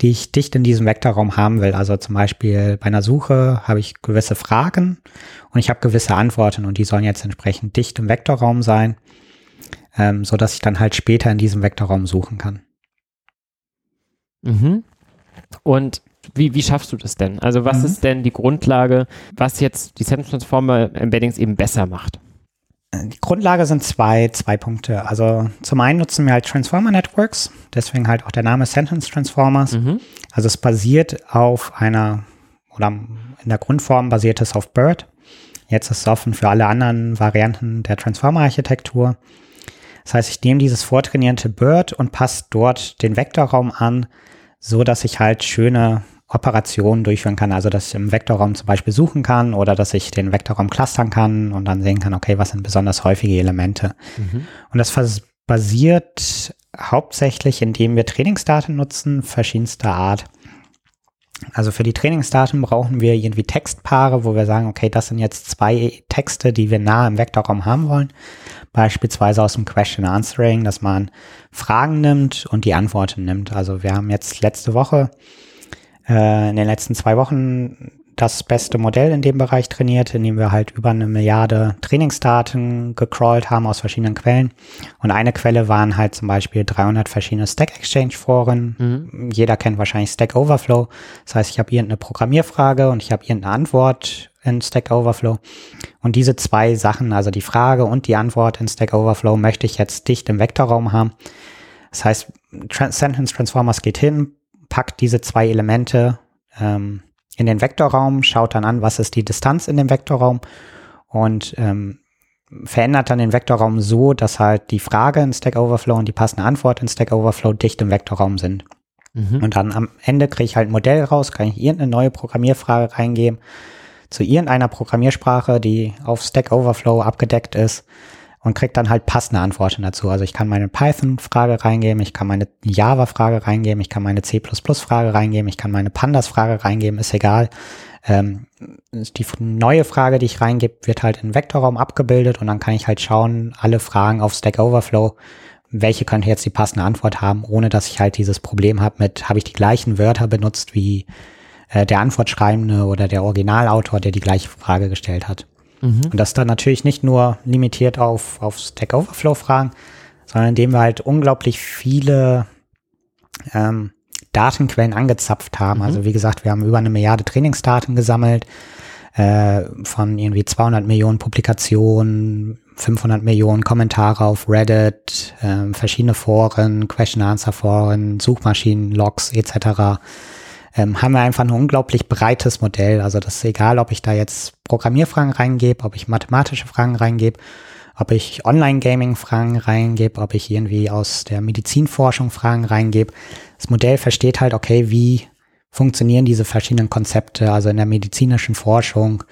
die ich dicht in diesem Vektorraum haben will. Also zum Beispiel bei einer Suche habe ich gewisse Fragen und ich habe gewisse Antworten und die sollen jetzt entsprechend dicht im Vektorraum sein, ähm, so dass ich dann halt später in diesem Vektorraum suchen kann. Mhm. Und wie, wie schaffst du das denn? Also was mhm. ist denn die Grundlage, was jetzt die Sentence Transformer Embeddings eben besser macht? Die Grundlage sind zwei, zwei Punkte. Also zum einen nutzen wir halt Transformer Networks, deswegen halt auch der Name Sentence Transformers. Mhm. Also es basiert auf einer, oder in der Grundform basiert es auf BERT. Jetzt ist es offen für alle anderen Varianten der Transformer-Architektur. Das heißt, ich nehme dieses vortrainierte BERT und passe dort den Vektorraum an, so dass ich halt schöne Operationen durchführen kann, also dass ich im Vektorraum zum Beispiel suchen kann oder dass ich den Vektorraum clustern kann und dann sehen kann, okay, was sind besonders häufige Elemente. Mhm. Und das basiert hauptsächlich, indem wir Trainingsdaten nutzen, verschiedenster Art. Also für die Trainingsdaten brauchen wir irgendwie Textpaare, wo wir sagen, okay, das sind jetzt zwei Texte, die wir nah im Vektorraum haben wollen. Beispielsweise aus dem Question Answering, dass man Fragen nimmt und die Antworten nimmt. Also wir haben jetzt letzte Woche äh, in den letzten zwei Wochen das beste Modell in dem Bereich trainiert, indem wir halt über eine Milliarde Trainingsdaten gecrawlt haben aus verschiedenen Quellen. Und eine Quelle waren halt zum Beispiel 300 verschiedene Stack Exchange Foren. Mhm. Jeder kennt wahrscheinlich Stack Overflow. Das heißt, ich habe irgendeine Programmierfrage und ich habe irgendeine Antwort in Stack Overflow. Und diese zwei Sachen, also die Frage und die Antwort in Stack Overflow, möchte ich jetzt dicht im Vektorraum haben. Das heißt, Trans Sentence Transformers geht hin, packt diese zwei Elemente ähm, in den Vektorraum, schaut dann an, was ist die Distanz in dem Vektorraum und ähm, verändert dann den Vektorraum so, dass halt die Frage in Stack Overflow und die passende Antwort in Stack Overflow dicht im Vektorraum sind. Mhm. Und dann am Ende kriege ich halt ein Modell raus, kann ich irgendeine neue Programmierfrage reingeben zu irgendeiner Programmiersprache, die auf Stack Overflow abgedeckt ist und kriegt dann halt passende Antworten dazu. Also ich kann meine Python-Frage reingeben, ich kann meine Java-Frage reingeben, ich kann meine C++-Frage reingeben, ich kann meine Pandas-Frage reingeben, ist egal. Ähm, die neue Frage, die ich reingebe, wird halt in Vektorraum abgebildet und dann kann ich halt schauen, alle Fragen auf Stack Overflow, welche könnte jetzt die passende Antwort haben, ohne dass ich halt dieses Problem habe mit, habe ich die gleichen Wörter benutzt wie äh, der Antwortschreibende oder der Originalautor, der die gleiche Frage gestellt hat. Mhm. Und das dann natürlich nicht nur limitiert auf, auf Stack Overflow Fragen, sondern indem wir halt unglaublich viele ähm, Datenquellen angezapft haben. Mhm. Also wie gesagt, wir haben über eine Milliarde Trainingsdaten gesammelt äh, von irgendwie 200 Millionen Publikationen, 500 Millionen Kommentare auf Reddit, äh, verschiedene Foren, Question-Answer-Foren, Suchmaschinen, Logs etc ähm, haben wir einfach ein unglaublich breites Modell. Also das ist egal, ob ich da jetzt Programmierfragen reingebe, ob ich mathematische Fragen reingebe, ob ich Online-Gaming-Fragen reingebe, ob ich irgendwie aus der Medizinforschung Fragen reingebe. Das Modell versteht halt, okay, wie funktionieren diese verschiedenen Konzepte, also in der medizinischen Forschung,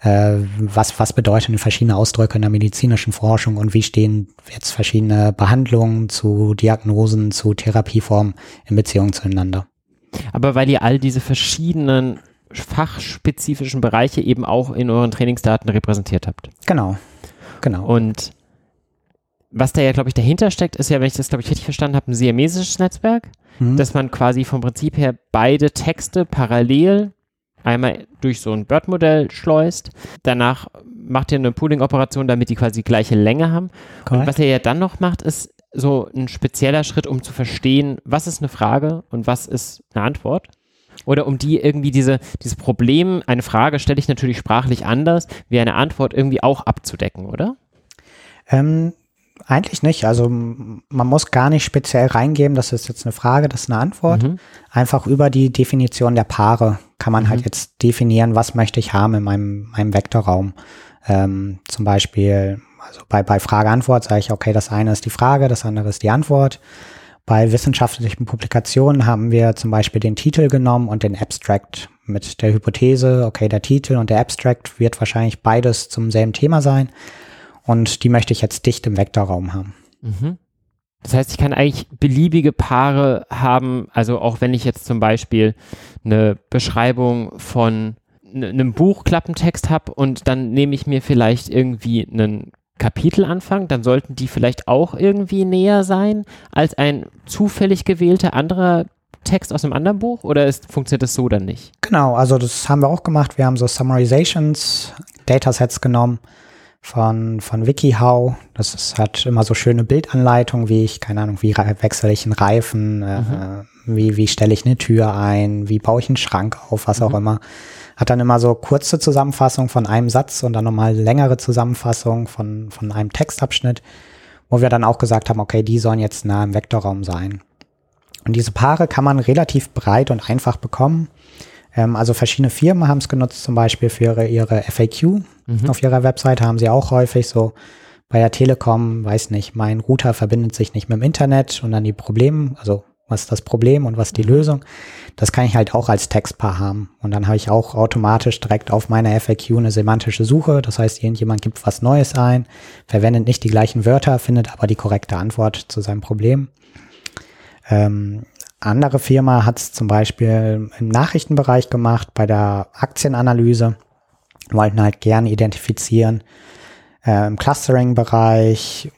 äh, was, was bedeuten verschiedene Ausdrücke in der medizinischen Forschung und wie stehen jetzt verschiedene Behandlungen zu Diagnosen, zu Therapieformen in Beziehung zueinander. Aber weil ihr all diese verschiedenen fachspezifischen Bereiche eben auch in euren Trainingsdaten repräsentiert habt. Genau. Genau. Und was da ja, glaube ich, dahinter steckt, ist ja, wenn ich das, glaube ich, richtig verstanden habe, ein siamesisches Netzwerk, mhm. dass man quasi vom Prinzip her beide Texte parallel einmal durch so ein BERT-Modell schleust. Danach macht ihr eine Pooling-Operation, damit die quasi die gleiche Länge haben. Correct. Und was ihr ja dann noch macht, ist so ein spezieller Schritt, um zu verstehen, was ist eine Frage und was ist eine Antwort. Oder um die irgendwie diese, dieses Problem, eine Frage stelle ich natürlich sprachlich anders, wie eine Antwort irgendwie auch abzudecken, oder? Ähm, eigentlich nicht. Also man muss gar nicht speziell reingeben, das ist jetzt eine Frage, das ist eine Antwort. Mhm. Einfach über die Definition der Paare kann man halt mhm. halt jetzt definieren, was möchte ich haben in meinem, meinem Vektorraum. Ähm, zum Beispiel, also bei, bei Frage-Antwort sage ich, okay, das eine ist die Frage, das andere ist die Antwort. Bei wissenschaftlichen Publikationen haben wir zum Beispiel den Titel genommen und den Abstract mit der Hypothese, okay, der Titel und der Abstract wird wahrscheinlich beides zum selben Thema sein und die möchte ich jetzt dicht im Vektorraum haben. Mhm. Das heißt, ich kann eigentlich beliebige Paare haben, also auch wenn ich jetzt zum Beispiel eine Beschreibung von einem Buchklappentext habe und dann nehme ich mir vielleicht irgendwie einen Kapitelanfang, dann sollten die vielleicht auch irgendwie näher sein als ein zufällig gewählter anderer Text aus einem anderen Buch oder ist, funktioniert das so dann nicht? Genau, also das haben wir auch gemacht. Wir haben so Summarizations, Datasets genommen von, von WikiHow. Das ist, hat immer so schöne Bildanleitungen, wie ich, keine Ahnung, wie wechsle ich einen Reifen, äh, mhm. wie, wie stelle ich eine Tür ein, wie baue ich einen Schrank auf, was mhm. auch immer hat dann immer so kurze Zusammenfassung von einem Satz und dann nochmal längere Zusammenfassung von, von einem Textabschnitt, wo wir dann auch gesagt haben, okay, die sollen jetzt nah im Vektorraum sein. Und diese Paare kann man relativ breit und einfach bekommen. Ähm, also verschiedene Firmen haben es genutzt, zum Beispiel für ihre, ihre FAQ. Mhm. Auf ihrer Webseite haben sie auch häufig so bei der Telekom, weiß nicht, mein Router verbindet sich nicht mit dem Internet und dann die Probleme, also was ist das Problem und was ist die Lösung. Das kann ich halt auch als Textpaar haben. Und dann habe ich auch automatisch direkt auf meiner FAQ eine semantische Suche. Das heißt, irgendjemand gibt was Neues ein, verwendet nicht die gleichen Wörter, findet aber die korrekte Antwort zu seinem Problem. Ähm, andere Firma hat es zum Beispiel im Nachrichtenbereich gemacht, bei der Aktienanalyse, wollten halt gern identifizieren, äh, im Clustering-Bereich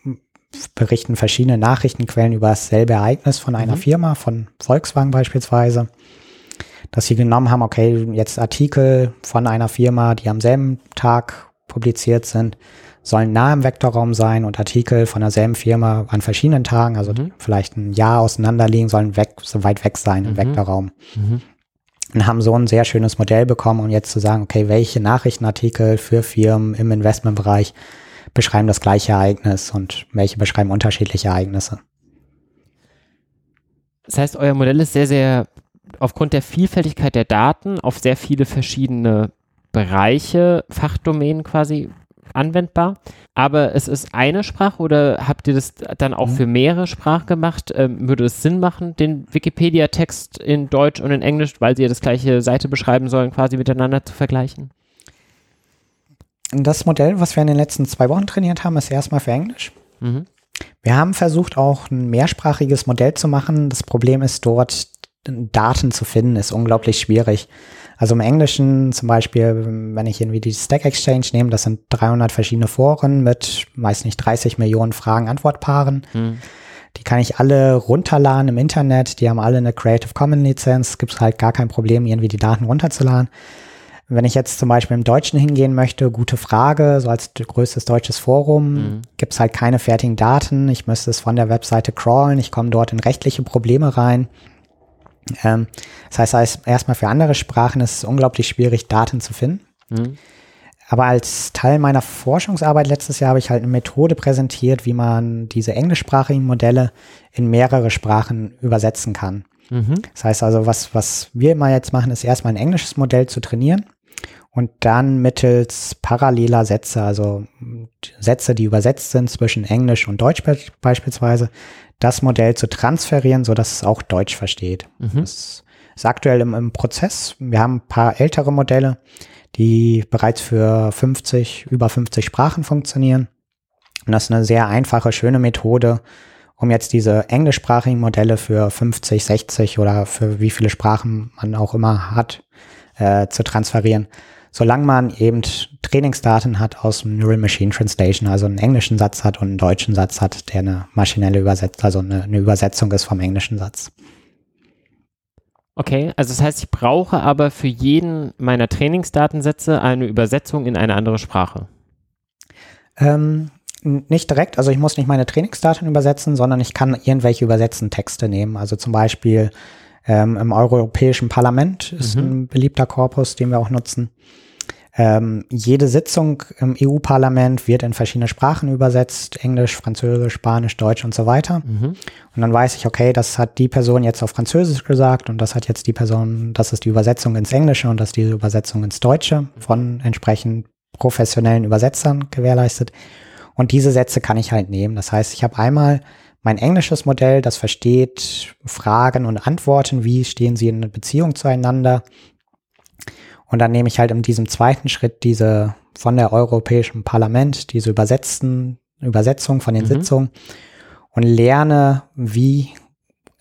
berichten verschiedene Nachrichtenquellen über dasselbe Ereignis von einer mhm. Firma, von Volkswagen beispielsweise, dass sie genommen haben, okay, jetzt Artikel von einer Firma, die am selben Tag publiziert sind, sollen nah im Vektorraum sein und Artikel von derselben Firma an verschiedenen Tagen, also mhm. vielleicht ein Jahr auseinander liegen, sollen weg, so weit weg sein im mhm. Vektorraum. Mhm. Und haben so ein sehr schönes Modell bekommen, um jetzt zu sagen, okay, welche Nachrichtenartikel für Firmen im Investmentbereich beschreiben das gleiche Ereignis und welche beschreiben unterschiedliche Ereignisse. Das heißt, euer Modell ist sehr, sehr aufgrund der Vielfältigkeit der Daten auf sehr viele verschiedene Bereiche, Fachdomänen quasi anwendbar. Aber es ist eine Sprache oder habt ihr das dann auch mhm. für mehrere Sprachen gemacht? Ähm, würde es Sinn machen, den Wikipedia-Text in Deutsch und in Englisch, weil sie ja das gleiche Seite beschreiben sollen, quasi miteinander zu vergleichen? Das Modell, was wir in den letzten zwei Wochen trainiert haben, ist erstmal für Englisch. Mhm. Wir haben versucht, auch ein mehrsprachiges Modell zu machen. Das Problem ist dort, Daten zu finden, ist unglaublich schwierig. Also im Englischen zum Beispiel, wenn ich irgendwie die Stack Exchange nehme, das sind 300 verschiedene Foren mit, weiß nicht, 30 Millionen Fragen-Antwortpaaren. Mhm. Die kann ich alle runterladen im Internet. Die haben alle eine Creative Commons Lizenz. Gibt es halt gar kein Problem, irgendwie die Daten runterzuladen. Wenn ich jetzt zum Beispiel im Deutschen hingehen möchte, gute Frage, so als größtes deutsches Forum, mhm. gibt es halt keine fertigen Daten. Ich müsste es von der Webseite crawlen. Ich komme dort in rechtliche Probleme rein. Ähm, das heißt, erstmal für andere Sprachen ist es unglaublich schwierig, Daten zu finden. Mhm. Aber als Teil meiner Forschungsarbeit letztes Jahr habe ich halt eine Methode präsentiert, wie man diese englischsprachigen Modelle in mehrere Sprachen übersetzen kann. Mhm. Das heißt also, was, was wir immer jetzt machen, ist erstmal ein englisches Modell zu trainieren und dann mittels paralleler Sätze, also Sätze, die übersetzt sind zwischen Englisch und Deutsch be beispielsweise, das Modell zu transferieren, so dass es auch Deutsch versteht. Mhm. Das ist aktuell im, im Prozess. Wir haben ein paar ältere Modelle, die bereits für 50, über 50 Sprachen funktionieren. Und das ist eine sehr einfache, schöne Methode, um jetzt diese englischsprachigen Modelle für 50, 60 oder für wie viele Sprachen man auch immer hat, äh, zu transferieren. Solange man eben Trainingsdaten hat aus dem Neural Machine Translation, also einen englischen Satz hat und einen deutschen Satz hat, der eine maschinelle Übersetzung, also eine, eine Übersetzung ist vom englischen Satz. Okay, also das heißt, ich brauche aber für jeden meiner Trainingsdatensätze eine Übersetzung in eine andere Sprache. Ähm, nicht direkt, also ich muss nicht meine Trainingsdaten übersetzen, sondern ich kann irgendwelche übersetzten Texte nehmen. Also zum Beispiel ähm, im Europäischen Parlament ist mhm. ein beliebter Korpus, den wir auch nutzen. Ähm, jede Sitzung im EU-Parlament wird in verschiedene Sprachen übersetzt, Englisch, Französisch, Spanisch, Deutsch und so weiter. Mhm. Und dann weiß ich, okay, das hat die Person jetzt auf Französisch gesagt und das hat jetzt die Person, das ist die Übersetzung ins Englische und das ist die Übersetzung ins Deutsche von entsprechend professionellen Übersetzern gewährleistet. Und diese Sätze kann ich halt nehmen. Das heißt, ich habe einmal mein englisches Modell, das versteht Fragen und Antworten, wie stehen sie in Beziehung zueinander, und dann nehme ich halt in diesem zweiten Schritt diese von der Europäischen Parlament, diese übersetzten Übersetzung von den mhm. Sitzungen und lerne, wie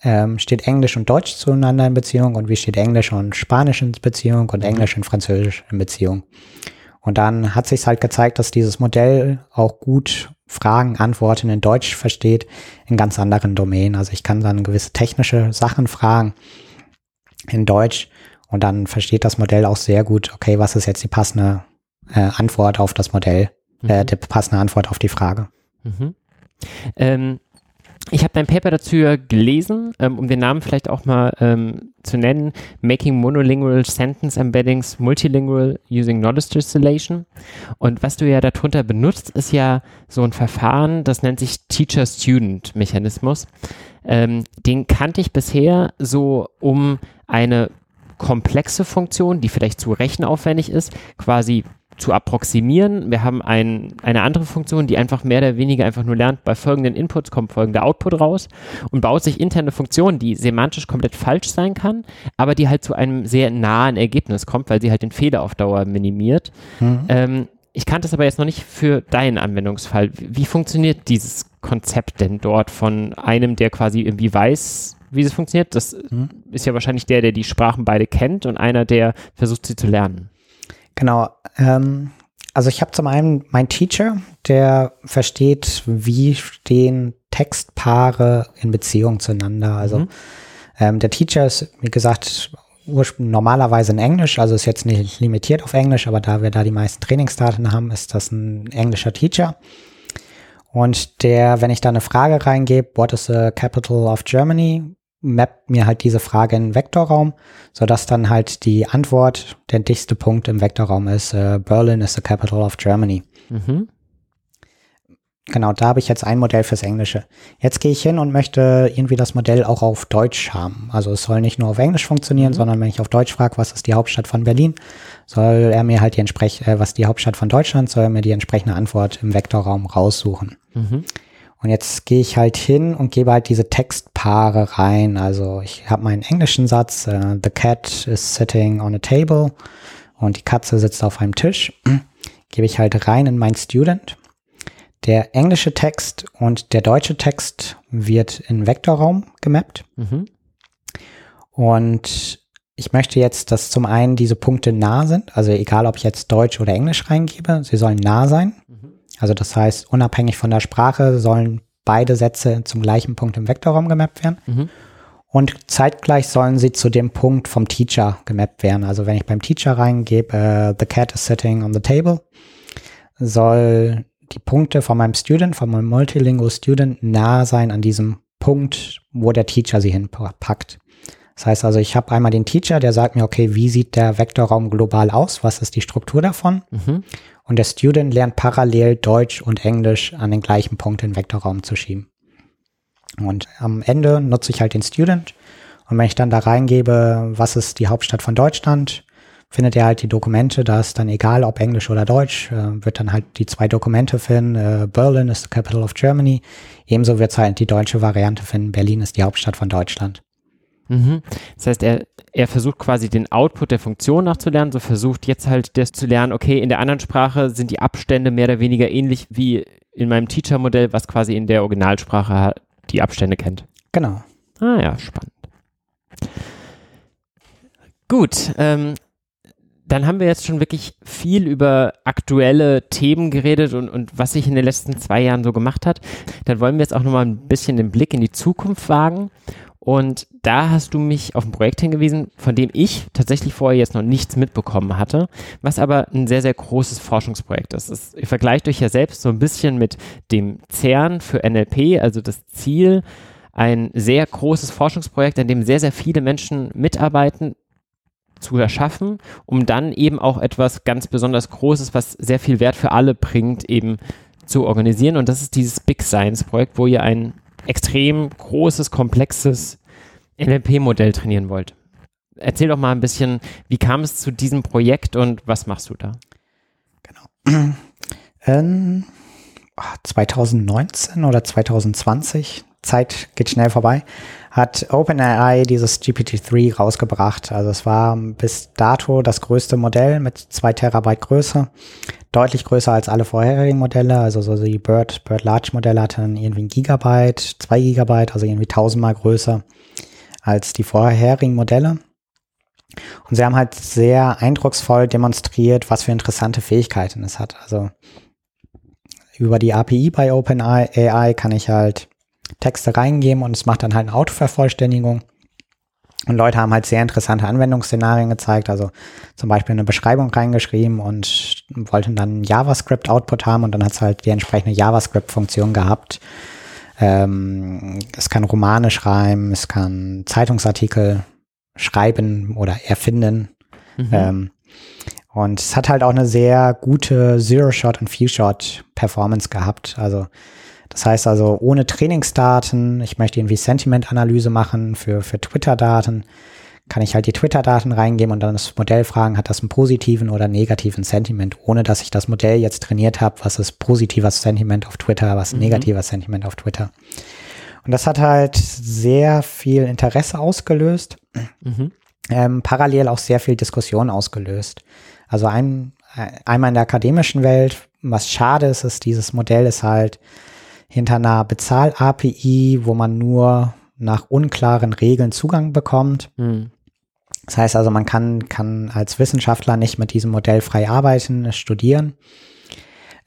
ähm, steht Englisch und Deutsch zueinander in Beziehung und wie steht Englisch und Spanisch in Beziehung und mhm. Englisch und Französisch in Beziehung. Und dann hat sich halt gezeigt, dass dieses Modell auch gut Fragen, Antworten in Deutsch versteht in ganz anderen Domänen. Also ich kann dann gewisse technische Sachen fragen in Deutsch und dann versteht das Modell auch sehr gut, okay, was ist jetzt die passende äh, Antwort auf das Modell, äh, mhm. äh, die passende Antwort auf die Frage. Mhm. Ähm, ich habe dein Paper dazu gelesen, ähm, um den Namen vielleicht auch mal ähm, zu nennen, Making Monolingual Sentence Embeddings Multilingual Using Knowledge Distillation. Und was du ja darunter benutzt, ist ja so ein Verfahren, das nennt sich Teacher-Student-Mechanismus. Ähm, den kannte ich bisher so, um eine komplexe Funktion, die vielleicht zu rechenaufwendig ist, quasi zu approximieren. Wir haben ein, eine andere Funktion, die einfach mehr oder weniger einfach nur lernt, bei folgenden Inputs kommt folgender Output raus und baut sich interne Funktionen, die semantisch komplett falsch sein kann, aber die halt zu einem sehr nahen Ergebnis kommt, weil sie halt den Fehler auf Dauer minimiert. Mhm. Ähm, ich kannte es aber jetzt noch nicht für deinen Anwendungsfall. Wie, funktioniert dieses Konzept denn dort von einem, der quasi irgendwie weiß, wie es funktioniert. Das mhm. ist ja wahrscheinlich der, der die Sprachen beide kennt und einer, der versucht, sie zu lernen. Genau. Ähm, also ich habe zum einen mein Teacher, der versteht, wie stehen Textpaare in Beziehung zueinander. Also mhm. ähm, der Teacher ist, wie gesagt, normalerweise in Englisch, also ist jetzt nicht limitiert auf Englisch, aber da wir da die meisten Trainingsdaten haben, ist das ein englischer Teacher. Und der, wenn ich da eine Frage reingebe, what is the capital of Germany, mappt mir halt diese Frage in den Vektorraum, sodass dann halt die Antwort der dichteste Punkt im Vektorraum ist, äh, Berlin is the capital of Germany. Mhm. Genau, da habe ich jetzt ein Modell fürs Englische. Jetzt gehe ich hin und möchte irgendwie das Modell auch auf Deutsch haben. Also es soll nicht nur auf Englisch funktionieren, mhm. sondern wenn ich auf Deutsch frage, was ist die Hauptstadt von Berlin, soll er mir halt die entsprechende, äh, was die Hauptstadt von Deutschland, soll er mir die entsprechende Antwort im Vektorraum raussuchen. Mhm. Und jetzt gehe ich halt hin und gebe halt diese Textpaare rein. Also ich habe meinen englischen Satz, uh, the cat is sitting on a table und die Katze sitzt auf einem Tisch. gebe ich halt rein in mein Student. Der englische Text und der deutsche Text wird in Vektorraum gemappt. Mhm. Und ich möchte jetzt, dass zum einen diese Punkte nah sind, also egal ob ich jetzt Deutsch oder Englisch reingebe, sie sollen nah sein. Also das heißt, unabhängig von der Sprache sollen beide Sätze zum gleichen Punkt im Vektorraum gemappt werden. Mhm. Und zeitgleich sollen sie zu dem Punkt vom Teacher gemappt werden. Also wenn ich beim Teacher reingebe, uh, the cat is sitting on the table, soll die Punkte von meinem Student, von meinem Multilingual Student nah sein an diesem Punkt, wo der Teacher sie hinpackt. Das heißt also, ich habe einmal den Teacher, der sagt mir, okay, wie sieht der Vektorraum global aus? Was ist die Struktur davon? Mhm und der Student lernt parallel Deutsch und Englisch an den gleichen Punkt in den Vektorraum zu schieben. Und am Ende nutze ich halt den Student. Und wenn ich dann da reingebe, was ist die Hauptstadt von Deutschland, findet er halt die Dokumente, da ist dann egal, ob Englisch oder Deutsch, äh, wird dann halt die zwei Dokumente finden, äh, Berlin is the capital of Germany, ebenso wird es halt die deutsche Variante finden, Berlin ist die Hauptstadt von Deutschland. Mhm. Das heißt, er, er versucht quasi den Output der Funktion nachzulernen, so versucht jetzt halt das zu lernen, okay, in der anderen Sprache sind die Abstände mehr oder weniger ähnlich wie in meinem Teacher-Modell, was quasi in der Originalsprache die Abstände kennt. Genau. Ah ja, spannend. Gut, ähm, dann haben wir jetzt schon wirklich viel über aktuelle Themen geredet und, und was sich in den letzten zwei Jahren so gemacht hat. Dann wollen wir jetzt auch nochmal ein bisschen den Blick in die Zukunft wagen. Und da hast du mich auf ein Projekt hingewiesen, von dem ich tatsächlich vorher jetzt noch nichts mitbekommen hatte, was aber ein sehr, sehr großes Forschungsprojekt ist. ist vergleicht euch ja selbst so ein bisschen mit dem CERN für NLP, also das Ziel, ein sehr großes Forschungsprojekt, an dem sehr, sehr viele Menschen mitarbeiten, zu erschaffen, um dann eben auch etwas ganz besonders Großes, was sehr viel Wert für alle bringt, eben zu organisieren. Und das ist dieses Big Science Projekt, wo ihr ein extrem großes, komplexes NLP-Modell trainieren wollt. Erzähl doch mal ein bisschen, wie kam es zu diesem Projekt und was machst du da? Genau. Ähm, 2019 oder 2020, Zeit geht schnell vorbei, hat OpenAI dieses GPT-3 rausgebracht. Also es war bis dato das größte Modell mit zwei Terabyte Größe. Deutlich größer als alle vorherigen Modelle. Also so die Bird, Bird Large Modelle hatten irgendwie ein Gigabyte, zwei Gigabyte, also irgendwie tausendmal größer als die vorherigen Modelle. Und sie haben halt sehr eindrucksvoll demonstriert, was für interessante Fähigkeiten es hat. Also über die API bei OpenAI kann ich halt Texte reingeben und es macht dann halt eine Autovervollständigung. Und Leute haben halt sehr interessante Anwendungsszenarien gezeigt, also zum Beispiel eine Beschreibung reingeschrieben und wollten dann JavaScript-Output haben und dann hat es halt die entsprechende JavaScript-Funktion gehabt. Ähm, es kann Romane schreiben, es kann Zeitungsartikel schreiben oder erfinden. Mhm. Ähm, und es hat halt auch eine sehr gute Zero-Shot und Few-Shot-Performance gehabt. Also das heißt also ohne Trainingsdaten, ich möchte irgendwie Sentiment-Analyse machen für, für Twitter-Daten, kann ich halt die Twitter-Daten reingeben und dann das Modell fragen, hat das einen positiven oder negativen Sentiment, ohne dass ich das Modell jetzt trainiert habe, was ist positives Sentiment auf Twitter, was mhm. negatives Sentiment auf Twitter. Und das hat halt sehr viel Interesse ausgelöst, mhm. ähm, parallel auch sehr viel Diskussion ausgelöst. Also ein, einmal in der akademischen Welt, was schade ist, ist, dieses Modell ist halt hinter einer Bezahl-API, wo man nur nach unklaren Regeln Zugang bekommt. Mhm. Das heißt also, man kann, kann als Wissenschaftler nicht mit diesem Modell frei arbeiten, studieren.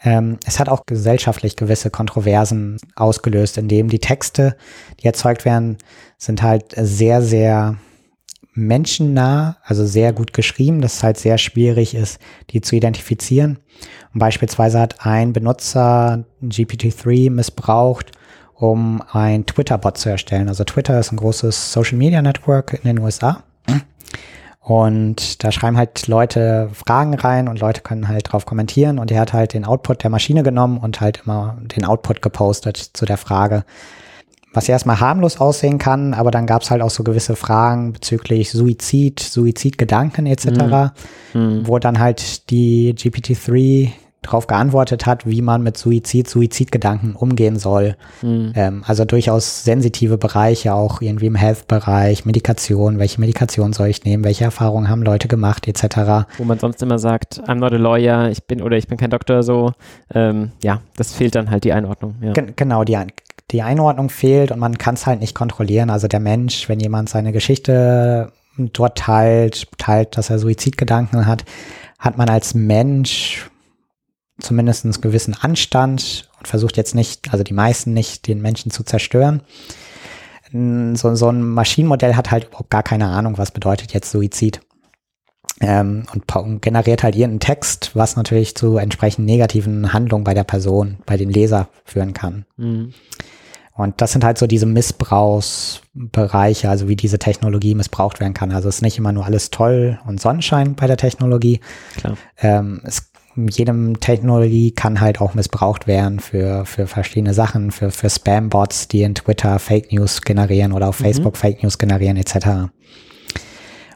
Ähm, es hat auch gesellschaftlich gewisse Kontroversen ausgelöst, indem die Texte, die erzeugt werden, sind halt sehr, sehr menschennah, also sehr gut geschrieben, dass es halt sehr schwierig ist, die zu identifizieren. Und beispielsweise hat ein Benutzer GPT-3 missbraucht, um ein Twitter-Bot zu erstellen. Also Twitter ist ein großes Social-Media-Network in den USA. Und da schreiben halt Leute Fragen rein und Leute können halt drauf kommentieren. Und er hat halt den Output der Maschine genommen und halt immer den Output gepostet zu der Frage, was erstmal harmlos aussehen kann, aber dann gab es halt auch so gewisse Fragen bezüglich Suizid, Suizidgedanken etc., mhm. mhm. wo dann halt die GPT-3 darauf geantwortet hat, wie man mit Suizid, Suizidgedanken umgehen soll. Mhm. Ähm, also durchaus sensitive Bereiche, auch irgendwie im Health-Bereich, Medikation, welche Medikation soll ich nehmen, welche Erfahrungen haben Leute gemacht, etc. Wo man sonst immer sagt, I'm not a lawyer, ich bin oder ich bin kein Doktor, so. Ähm, ja, das fehlt dann halt die Einordnung. Ja. Genau, die, die Einordnung fehlt und man kann es halt nicht kontrollieren. Also der Mensch, wenn jemand seine Geschichte dort teilt, teilt, dass er Suizidgedanken hat, hat man als Mensch zumindest einen gewissen Anstand und versucht jetzt nicht, also die meisten nicht, den Menschen zu zerstören. So, so ein Maschinenmodell hat halt überhaupt gar keine Ahnung, was bedeutet jetzt Suizid. Ähm, und generiert halt irgendeinen Text, was natürlich zu entsprechend negativen Handlungen bei der Person, bei dem Leser führen kann. Mhm. Und das sind halt so diese Missbrauchsbereiche, also wie diese Technologie missbraucht werden kann. Also es ist nicht immer nur alles toll und Sonnenschein bei der Technologie. Ähm, es, jedem Technologie kann halt auch missbraucht werden für, für verschiedene Sachen, für, für Spam-Bots, die in Twitter Fake News generieren oder auf mhm. Facebook Fake News generieren, etc.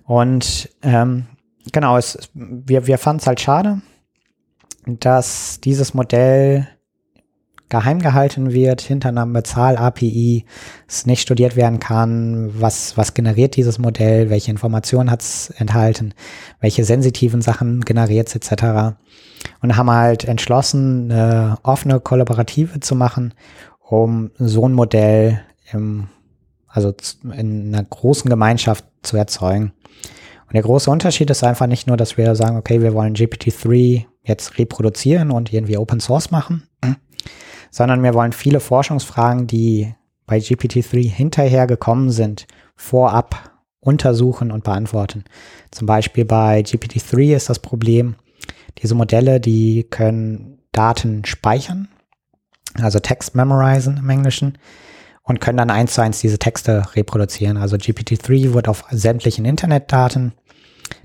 Und ähm, genau, es, wir, wir fanden es halt schade, dass dieses Modell geheim gehalten wird, hinter einer Bezahl-API, es nicht studiert werden kann, was, was generiert dieses Modell, welche Informationen hat es enthalten, welche sensitiven Sachen generiert es etc. Und haben halt entschlossen, eine offene Kollaborative zu machen, um so ein Modell im, also in einer großen Gemeinschaft zu erzeugen. Und der große Unterschied ist einfach nicht nur, dass wir sagen, okay, wir wollen GPT-3 jetzt reproduzieren und irgendwie Open Source machen, sondern wir wollen viele Forschungsfragen, die bei GPT-3 hinterher gekommen sind, vorab untersuchen und beantworten. Zum Beispiel bei GPT-3 ist das Problem, diese Modelle, die können Daten speichern, also Text memorisen im Englischen, und können dann eins zu eins diese Texte reproduzieren. Also GPT-3 wird auf sämtlichen Internetdaten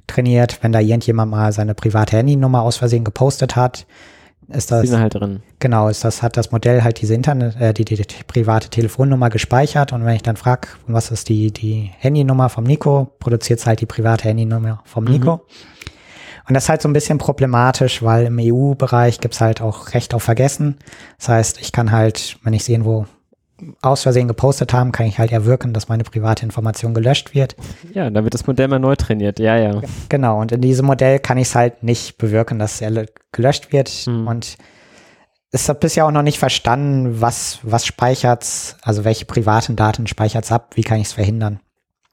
trainiert. Wenn da irgendjemand mal seine private Handynummer aus Versehen gepostet hat, ist das halt drin. Genau, ist das hat das Modell halt diese Internet, äh, die, die, die private Telefonnummer gespeichert und wenn ich dann frage, was ist die die Handynummer vom Nico, produziert es halt die private Handynummer vom mhm. Nico. Und das ist halt so ein bisschen problematisch, weil im EU-Bereich gibt's halt auch Recht auf Vergessen. Das heißt, ich kann halt, wenn ich es irgendwo aus Versehen gepostet haben, kann ich halt erwirken, dass meine private Information gelöscht wird. Ja, dann wird das Modell mal neu trainiert, ja, ja. Genau, und in diesem Modell kann ich es halt nicht bewirken, dass er gelöscht wird. Hm. Und es hat bisher auch noch nicht verstanden, was, was speichert's, also welche privaten Daten speichert's ab, wie kann ich es verhindern.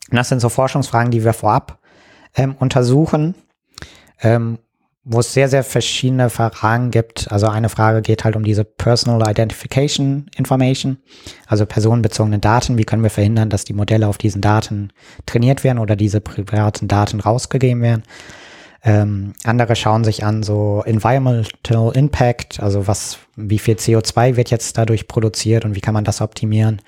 Und das sind so Forschungsfragen, die wir vorab ähm, untersuchen. Ähm, wo es sehr, sehr verschiedene Fragen gibt. Also eine Frage geht halt um diese Personal Identification Information, also personenbezogene Daten. Wie können wir verhindern, dass die Modelle auf diesen Daten trainiert werden oder diese privaten Daten rausgegeben werden? Ähm, andere schauen sich an so Environmental Impact, also was, wie viel CO2 wird jetzt dadurch produziert und wie kann man das optimieren?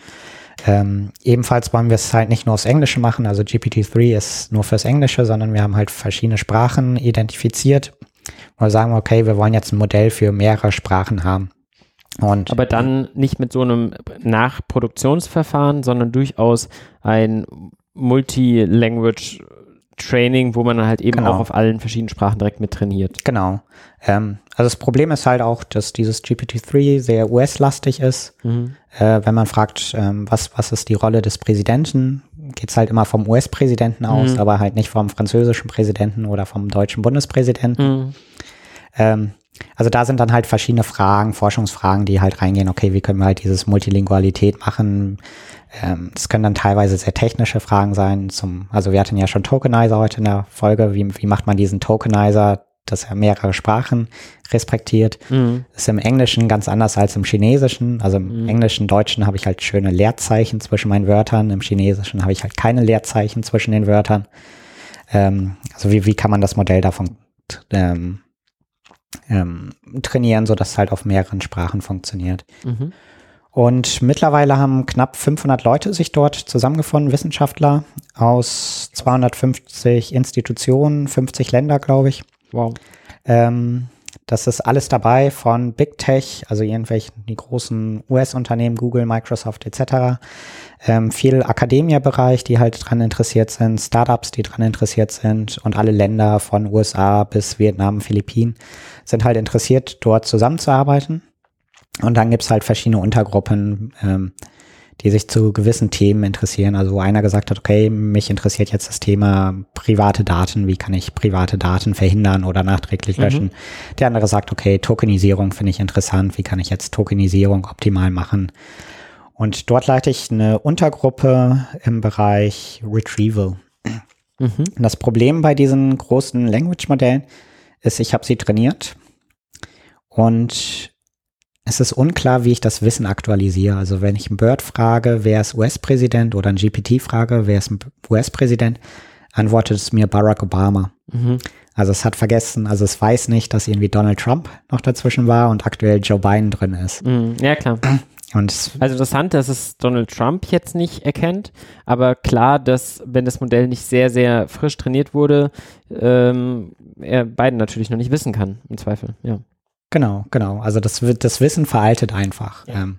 Ähm, ebenfalls wollen wir es halt nicht nur aufs Englische machen, also GPT-3 ist nur fürs Englische, sondern wir haben halt verschiedene Sprachen identifiziert und sagen, okay, wir wollen jetzt ein Modell für mehrere Sprachen haben. Und Aber dann nicht mit so einem Nachproduktionsverfahren, sondern durchaus ein Multi-Language Training, wo man halt eben genau. auch auf allen verschiedenen Sprachen direkt mit trainiert. Genau. Ähm, also das Problem ist halt auch, dass dieses GPT-3 sehr US-lastig ist. Mhm. Äh, wenn man fragt, ähm, was, was ist die Rolle des Präsidenten, geht es halt immer vom US-Präsidenten aus, mhm. aber halt nicht vom französischen Präsidenten oder vom deutschen Bundespräsidenten. Mhm. Ähm, also da sind dann halt verschiedene Fragen, Forschungsfragen, die halt reingehen, okay, wie können wir halt dieses Multilingualität machen? Ähm, das können dann teilweise sehr technische Fragen sein. Zum, also wir hatten ja schon Tokenizer heute in der Folge. Wie, wie macht man diesen Tokenizer, dass er mehrere Sprachen respektiert? Mhm. ist im Englischen ganz anders als im Chinesischen. Also im mhm. Englischen, Deutschen habe ich halt schöne Leerzeichen zwischen meinen Wörtern. Im Chinesischen habe ich halt keine Leerzeichen zwischen den Wörtern. Ähm, also wie, wie kann man das Modell davon ähm, ähm, trainieren, sodass es halt auf mehreren Sprachen funktioniert. Mhm. Und mittlerweile haben knapp 500 Leute sich dort zusammengefunden, Wissenschaftler aus 250 Institutionen, 50 Länder, glaube ich. Wow. Ähm, das ist alles dabei von Big Tech, also irgendwelchen die großen US-Unternehmen, Google, Microsoft etc. Ähm, viel Akademia-Bereich, die halt dran interessiert sind, Startups, die dran interessiert sind und alle Länder von USA bis Vietnam, Philippinen sind halt interessiert, dort zusammenzuarbeiten. Und dann gibt's halt verschiedene Untergruppen, ähm, die sich zu gewissen Themen interessieren. Also wo einer gesagt hat, okay, mich interessiert jetzt das Thema private Daten, wie kann ich private Daten verhindern oder nachträglich löschen. Mhm. Der andere sagt, okay, Tokenisierung finde ich interessant, wie kann ich jetzt Tokenisierung optimal machen. Und dort leite ich eine Untergruppe im Bereich Retrieval. Mhm. Das Problem bei diesen großen Language-Modellen ist, ich habe sie trainiert und es ist unklar, wie ich das Wissen aktualisiere. Also wenn ich einen Bird frage, wer ist US-Präsident oder ein GPT frage, wer ist US-Präsident, antwortet es mir Barack Obama. Mhm. Also es hat vergessen, also es weiß nicht, dass irgendwie Donald Trump noch dazwischen war und aktuell Joe Biden drin ist. Mhm. Ja, klar. Und also interessant, dass es Donald Trump jetzt nicht erkennt, aber klar, dass wenn das Modell nicht sehr, sehr frisch trainiert wurde, ähm, er beiden natürlich noch nicht wissen kann, im Zweifel, ja. Genau, genau. Also das, das Wissen veraltet einfach. Ja. Ähm,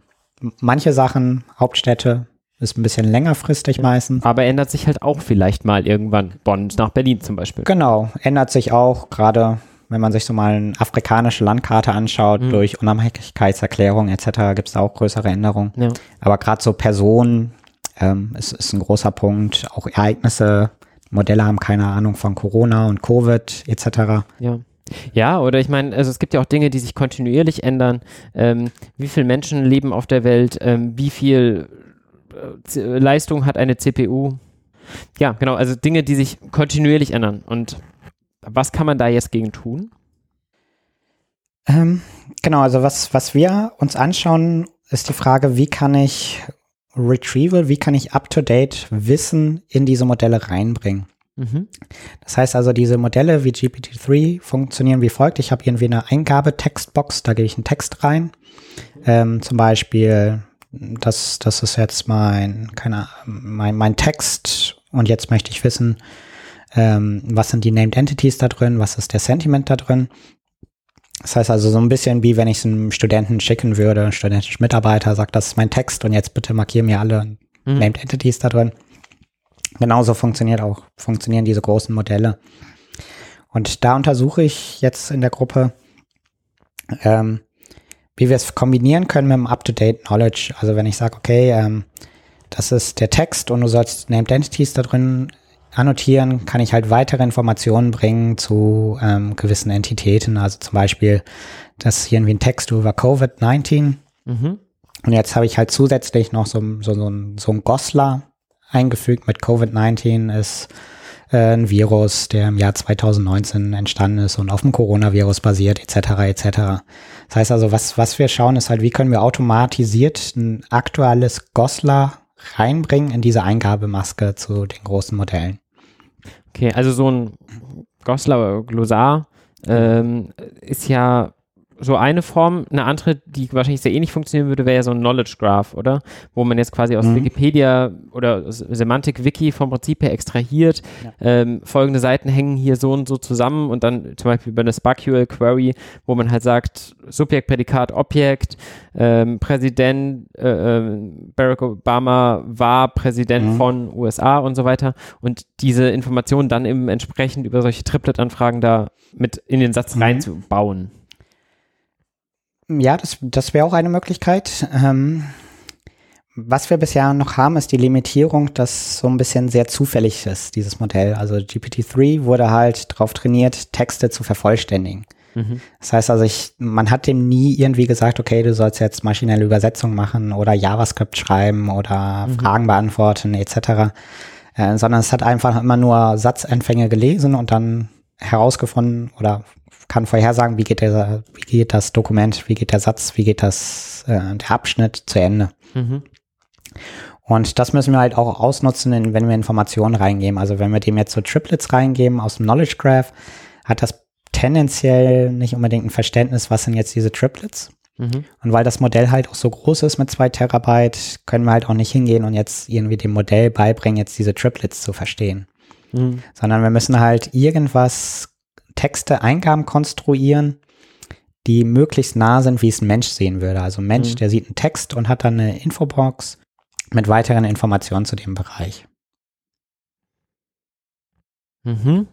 manche Sachen, Hauptstädte, ist ein bisschen längerfristig meistens. Aber ändert sich halt auch vielleicht mal irgendwann. Bonn nach Berlin zum Beispiel. Genau, ändert sich auch gerade wenn man sich so mal eine afrikanische Landkarte anschaut, mhm. durch Unabhängigkeitserklärung etc. gibt es da auch größere Änderungen. Ja. Aber gerade so Personen ähm, ist, ist ein großer Punkt. Auch Ereignisse, Modelle haben keine Ahnung von Corona und Covid etc. Ja. Ja, oder ich meine, also es gibt ja auch Dinge, die sich kontinuierlich ändern. Ähm, wie viele Menschen leben auf der Welt? Ähm, wie viel äh, Leistung hat eine CPU? Ja, genau, also Dinge, die sich kontinuierlich ändern. Und was kann man da jetzt gegen tun? Ähm, genau, also was, was wir uns anschauen, ist die Frage, wie kann ich Retrieval, wie kann ich up-to-date Wissen in diese Modelle reinbringen? Mhm. Das heißt also, diese Modelle wie GPT-3 funktionieren wie folgt. Ich habe irgendwie eine Eingabe-Textbox, da gebe ich einen Text rein. Ähm, zum Beispiel, das, das ist jetzt mein, keine, mein, mein Text und jetzt möchte ich wissen, ähm, was sind die Named Entities da drin, was ist der Sentiment da drin. Das heißt also so ein bisschen wie wenn ich es einem Studenten schicken würde, ein studentischer Mitarbeiter sagt, das ist mein Text und jetzt bitte markiere mir alle mhm. Named Entities da drin. Genauso funktioniert auch, funktionieren diese großen Modelle. Und da untersuche ich jetzt in der Gruppe, ähm, wie wir es kombinieren können mit dem Up-to-Date Knowledge. Also wenn ich sage, okay, ähm, das ist der Text und du sollst Named Entities da drin annotieren, kann ich halt weitere Informationen bringen zu ähm, gewissen Entitäten. Also zum Beispiel, das ist irgendwie ein Text über Covid-19. Mhm. Und jetzt habe ich halt zusätzlich noch so, so, so, ein, so ein Goslar eingefügt mit Covid-19 ist äh, ein Virus, der im Jahr 2019 entstanden ist und auf dem Coronavirus basiert, etc. etc. Das heißt also, was, was wir schauen, ist halt, wie können wir automatisiert ein aktuelles Goslar reinbringen in diese Eingabemaske zu den großen Modellen. Okay, also so ein Goslar Glossar ähm, ist ja so eine Form. Eine andere, die wahrscheinlich sehr ähnlich funktionieren würde, wäre ja so ein Knowledge Graph, oder? Wo man jetzt quasi aus mhm. Wikipedia oder Semantik-Wiki vom Prinzip her extrahiert. Ja. Ähm, folgende Seiten hängen hier so und so zusammen und dann zum Beispiel über eine SPARQL Query, wo man halt sagt, Subjekt, Prädikat, Objekt, ähm, Präsident, äh, äh, Barack Obama war Präsident mhm. von USA und so weiter. Und diese Informationen dann eben entsprechend über solche Triplet-Anfragen da mit in den Satz mhm. reinzubauen. Ja, das, das wäre auch eine Möglichkeit. Ähm, was wir bisher noch haben, ist die Limitierung, dass so ein bisschen sehr zufällig ist, dieses Modell. Also GPT-3 wurde halt darauf trainiert, Texte zu vervollständigen. Mhm. Das heißt also, ich, man hat dem nie irgendwie gesagt, okay, du sollst jetzt maschinelle Übersetzung machen oder JavaScript schreiben oder mhm. Fragen beantworten etc. Äh, sondern es hat einfach immer nur Satzanfänge gelesen und dann herausgefunden oder kann vorhersagen, wie geht, der, wie geht das Dokument, wie geht der Satz, wie geht das, äh, der Abschnitt zu Ende. Mhm. Und das müssen wir halt auch ausnutzen, wenn wir Informationen reingeben. Also wenn wir dem jetzt so Triplets reingeben aus dem Knowledge Graph, hat das tendenziell nicht unbedingt ein Verständnis, was sind jetzt diese Triplets. Mhm. Und weil das Modell halt auch so groß ist mit zwei Terabyte, können wir halt auch nicht hingehen und jetzt irgendwie dem Modell beibringen, jetzt diese Triplets zu verstehen. Mhm. Sondern wir müssen halt irgendwas Texte, Eingaben konstruieren, die möglichst nah sind, wie es ein Mensch sehen würde. Also ein Mensch, mhm. der sieht einen Text und hat dann eine Infobox mit weiteren Informationen zu dem Bereich. Mhm.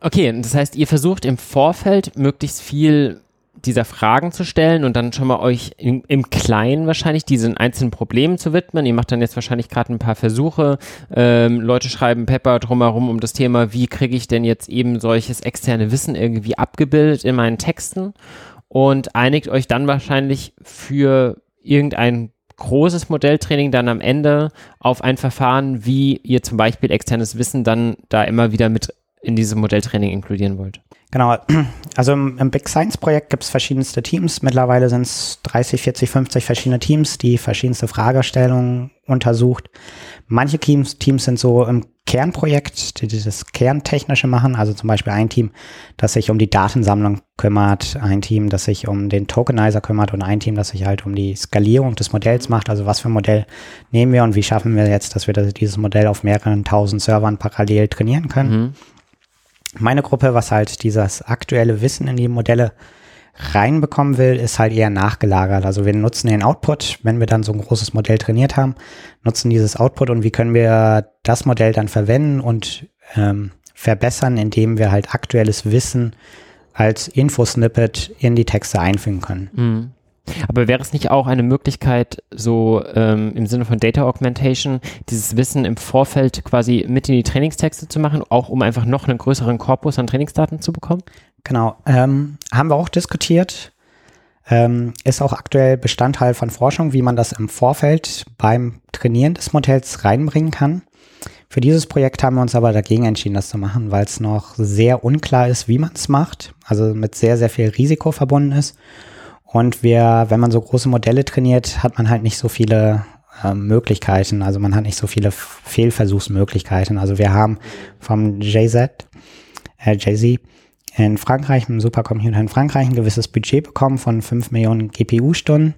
Okay, das heißt, ihr versucht im Vorfeld möglichst viel dieser Fragen zu stellen und dann schon mal euch im, im Kleinen wahrscheinlich diesen einzelnen Problemen zu widmen. Ihr macht dann jetzt wahrscheinlich gerade ein paar Versuche. Ähm, Leute schreiben Pepper drumherum um das Thema, wie kriege ich denn jetzt eben solches externe Wissen irgendwie abgebildet in meinen Texten und einigt euch dann wahrscheinlich für irgendein großes Modelltraining dann am Ende auf ein Verfahren, wie ihr zum Beispiel externes Wissen dann da immer wieder mit in diesem Modelltraining inkludieren wollt. Genau, also im, im Big Science Projekt gibt es verschiedenste Teams. Mittlerweile sind es 30, 40, 50 verschiedene Teams, die verschiedenste Fragestellungen untersucht. Manche Teams, Teams sind so im Kernprojekt, die das Kerntechnische machen. Also zum Beispiel ein Team, das sich um die Datensammlung kümmert, ein Team, das sich um den Tokenizer kümmert und ein Team, das sich halt um die Skalierung des Modells macht. Also was für ein Modell nehmen wir und wie schaffen wir jetzt, dass wir das, dieses Modell auf mehreren tausend Servern parallel trainieren können. Mhm. Meine Gruppe, was halt dieses aktuelle Wissen in die Modelle reinbekommen will, ist halt eher nachgelagert. Also wir nutzen den Output, wenn wir dann so ein großes Modell trainiert haben, nutzen dieses Output und wie können wir das Modell dann verwenden und ähm, verbessern, indem wir halt aktuelles Wissen als Infosnippet in die Texte einfügen können. Mhm. Aber wäre es nicht auch eine Möglichkeit, so ähm, im Sinne von Data Augmentation, dieses Wissen im Vorfeld quasi mit in die Trainingstexte zu machen, auch um einfach noch einen größeren Korpus an Trainingsdaten zu bekommen? Genau, ähm, haben wir auch diskutiert. Ähm, ist auch aktuell Bestandteil von Forschung, wie man das im Vorfeld beim Trainieren des Modells reinbringen kann. Für dieses Projekt haben wir uns aber dagegen entschieden, das zu machen, weil es noch sehr unklar ist, wie man es macht, also mit sehr, sehr viel Risiko verbunden ist. Und wir, wenn man so große Modelle trainiert, hat man halt nicht so viele äh, Möglichkeiten. Also man hat nicht so viele Fehlversuchsmöglichkeiten. Also wir haben vom JZ, äh, JZ in Frankreich, einem Supercomputer in Frankreich, ein gewisses Budget bekommen von 5 Millionen GPU-Stunden.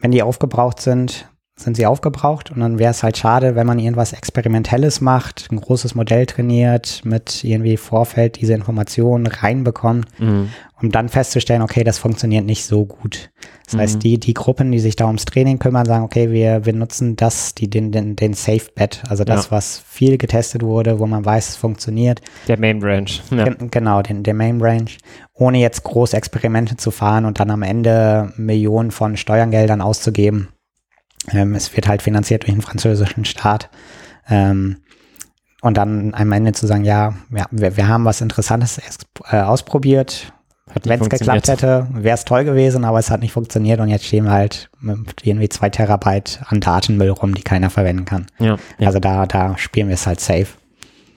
Wenn die aufgebraucht sind, sind sie aufgebraucht und dann wäre es halt schade, wenn man irgendwas Experimentelles macht, ein großes Modell trainiert, mit irgendwie Vorfeld diese Informationen reinbekommt, mhm. um dann festzustellen, okay, das funktioniert nicht so gut. Das mhm. heißt, die, die Gruppen, die sich da ums Training kümmern, sagen, okay, wir, wir nutzen das, die, den, den, den Safe Bet, also das, ja. was viel getestet wurde, wo man weiß, es funktioniert. Der Main Range. Ja. Genau, den, der Main Range. Ohne jetzt große Experimente zu fahren und dann am Ende Millionen von Steuergeldern auszugeben ähm, es wird halt finanziert durch den französischen Staat. Ähm, und dann am Ende zu sagen, ja, ja wir, wir haben was Interessantes äh, ausprobiert. Wenn es geklappt hätte, wäre es toll gewesen, aber es hat nicht funktioniert und jetzt stehen wir halt mit irgendwie zwei Terabyte an Datenmüll rum, die keiner verwenden kann. Ja, ja. Also da, da spielen wir es halt safe.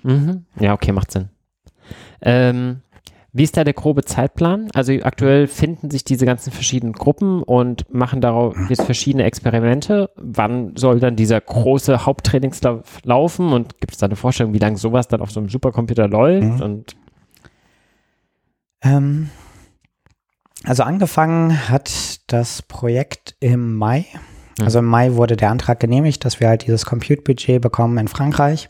Mhm. Ja, okay, macht Sinn. Ähm, wie ist da der grobe Zeitplan? Also aktuell finden sich diese ganzen verschiedenen Gruppen und machen darauf jetzt verschiedene Experimente. Wann soll dann dieser große Haupttrainingslauf laufen und gibt es da eine Vorstellung, wie lange sowas dann auf so einem Supercomputer läuft? Mhm. Und ähm, also angefangen hat das Projekt im Mai. Mhm. Also im Mai wurde der Antrag genehmigt, dass wir halt dieses Compute-Budget bekommen in Frankreich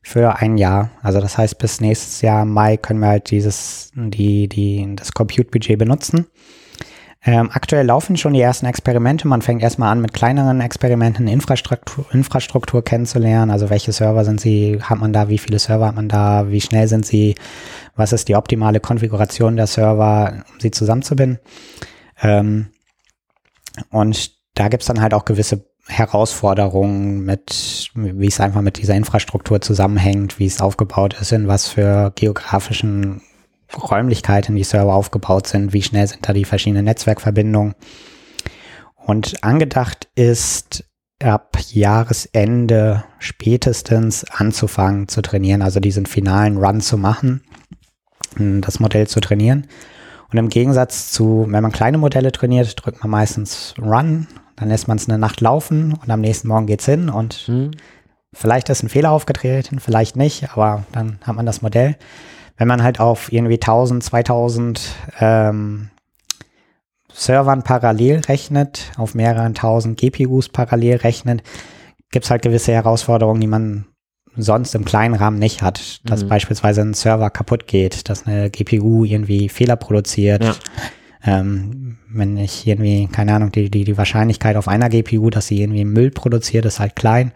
für ein Jahr. Also das heißt, bis nächstes Jahr Mai können wir halt dieses, die, die, das Compute-Budget benutzen. Ähm, aktuell laufen schon die ersten Experimente. Man fängt erstmal an mit kleineren Experimenten, Infrastruktur, Infrastruktur kennenzulernen. Also welche Server sind sie, hat man da, wie viele Server hat man da, wie schnell sind sie, was ist die optimale Konfiguration der Server, um sie zusammenzubinden. Ähm, und da gibt's dann halt auch gewisse Herausforderungen mit, wie es einfach mit dieser Infrastruktur zusammenhängt, wie es aufgebaut ist, in was für geografischen Räumlichkeiten die Server aufgebaut sind, wie schnell sind da die verschiedenen Netzwerkverbindungen. Und angedacht ist, ab Jahresende spätestens anzufangen zu trainieren, also diesen finalen Run zu machen, das Modell zu trainieren. Und im Gegensatz zu, wenn man kleine Modelle trainiert, drückt man meistens Run dann lässt man es eine Nacht laufen und am nächsten Morgen geht's hin und mhm. vielleicht ist ein Fehler aufgetreten, vielleicht nicht, aber dann hat man das Modell. Wenn man halt auf irgendwie 1000, 2000 ähm, Servern parallel rechnet, auf mehreren tausend GPUs parallel rechnet, gibt's halt gewisse Herausforderungen, die man sonst im kleinen Rahmen nicht hat. Dass mhm. beispielsweise ein Server kaputt geht, dass eine GPU irgendwie Fehler produziert. Ja. Ähm, wenn ich irgendwie, keine Ahnung, die, die, die Wahrscheinlichkeit auf einer GPU, dass sie irgendwie Müll produziert, ist halt klein.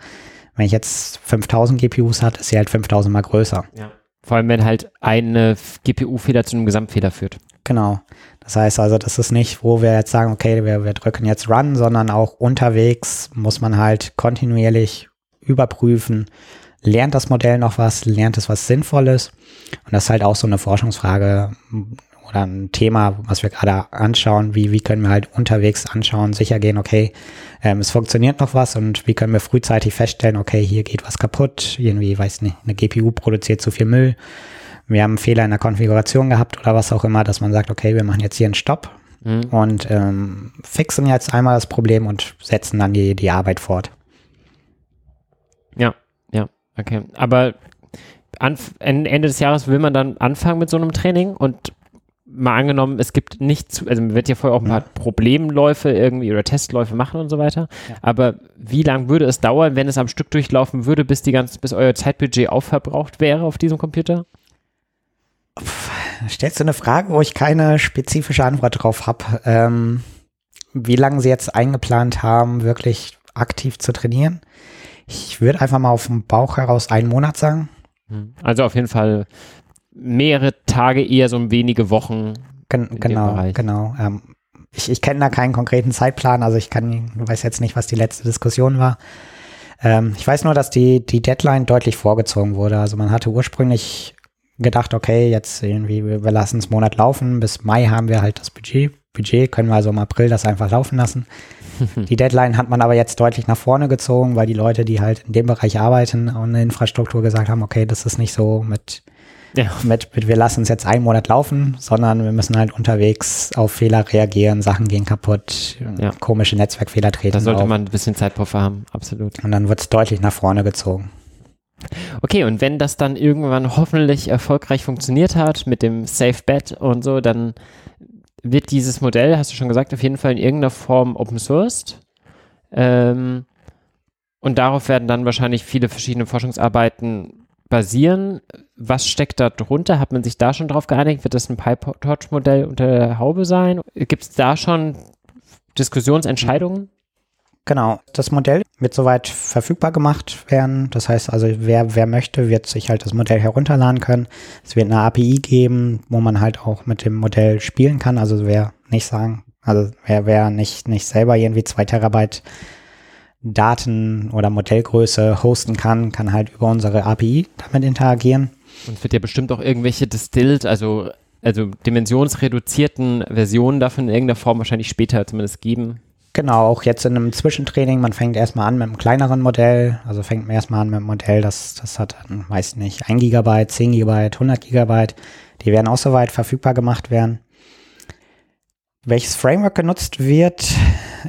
Wenn ich jetzt 5000 GPUs hat, ist sie halt 5000 mal größer. Ja. Vor allem, wenn halt eine GPU-Fehler zu einem Gesamtfehler führt. Genau. Das heißt also, das ist nicht, wo wir jetzt sagen, okay, wir, wir drücken jetzt Run, sondern auch unterwegs muss man halt kontinuierlich überprüfen, lernt das Modell noch was, lernt es was Sinnvolles. Und das ist halt auch so eine Forschungsfrage, ein Thema, was wir gerade anschauen, wie, wie können wir halt unterwegs anschauen, sicher gehen, okay, ähm, es funktioniert noch was und wie können wir frühzeitig feststellen, okay, hier geht was kaputt, irgendwie, weiß nicht, eine GPU produziert zu viel Müll, wir haben einen Fehler in der Konfiguration gehabt oder was auch immer, dass man sagt, okay, wir machen jetzt hier einen Stopp mhm. und ähm, fixen jetzt einmal das Problem und setzen dann die, die Arbeit fort. Ja, ja, okay. Aber Ende des Jahres will man dann anfangen mit so einem Training und mal angenommen, es gibt nicht, also man wird ja vorher auch ein paar. Problemläufe irgendwie oder Testläufe machen und so weiter. Ja. Aber wie lange würde es dauern, wenn es am Stück durchlaufen würde, bis die ganze, bis euer Zeitbudget aufverbraucht wäre auf diesem Computer? Stellst du eine Frage, wo ich keine spezifische Antwort drauf habe? Ähm, wie lange sie jetzt eingeplant haben, wirklich aktiv zu trainieren? Ich würde einfach mal auf dem Bauch heraus einen Monat sagen. Hm. Also auf jeden Fall mehrere Tage, eher so wenige Wochen. Gen genau, genau. Ähm, ich, ich kenne da keinen konkreten Zeitplan, also ich kann, weiß jetzt nicht, was die letzte Diskussion war. Ähm, ich weiß nur, dass die, die Deadline deutlich vorgezogen wurde. Also man hatte ursprünglich gedacht, okay, jetzt irgendwie, wir lassen es Monat laufen. Bis Mai haben wir halt das Budget. Budget können wir also im April das einfach laufen lassen. Die Deadline hat man aber jetzt deutlich nach vorne gezogen, weil die Leute, die halt in dem Bereich arbeiten und eine Infrastruktur gesagt haben, okay, das ist nicht so mit. Mit, mit, wir lassen es jetzt einen Monat laufen, sondern wir müssen halt unterwegs auf Fehler reagieren, Sachen gehen kaputt, ja. komische Netzwerkfehler treten. Da sollte auf. man ein bisschen Zeitpuffer haben, absolut. Und dann wird es deutlich nach vorne gezogen. Okay, und wenn das dann irgendwann hoffentlich erfolgreich funktioniert hat mit dem Safe Bet und so, dann wird dieses Modell, hast du schon gesagt, auf jeden Fall in irgendeiner Form open sourced. Ähm, und darauf werden dann wahrscheinlich viele verschiedene Forschungsarbeiten basieren. Was steckt da drunter? Hat man sich da schon drauf geeinigt? Wird das ein PyTorch-Modell unter der Haube sein? Gibt es da schon Diskussionsentscheidungen? Genau, das Modell wird soweit verfügbar gemacht werden. Das heißt also, wer, wer möchte, wird sich halt das Modell herunterladen können. Es wird eine API geben, wo man halt auch mit dem Modell spielen kann. Also wer nicht sagen, also wer, wer nicht, nicht selber irgendwie zwei Terabyte Daten oder Modellgröße hosten kann, kann halt über unsere API damit interagieren. Und es wird ja bestimmt auch irgendwelche distilled, also, also dimensionsreduzierten Versionen davon in irgendeiner Form wahrscheinlich später zumindest geben. Genau, auch jetzt in einem Zwischentraining, man fängt erstmal an mit einem kleineren Modell, also fängt man erstmal an mit einem Modell, das, das hat, weiß nicht, 1 Gigabyte, 10 Gigabyte, 100 Gigabyte, die werden auch soweit verfügbar gemacht werden. Welches Framework genutzt wird,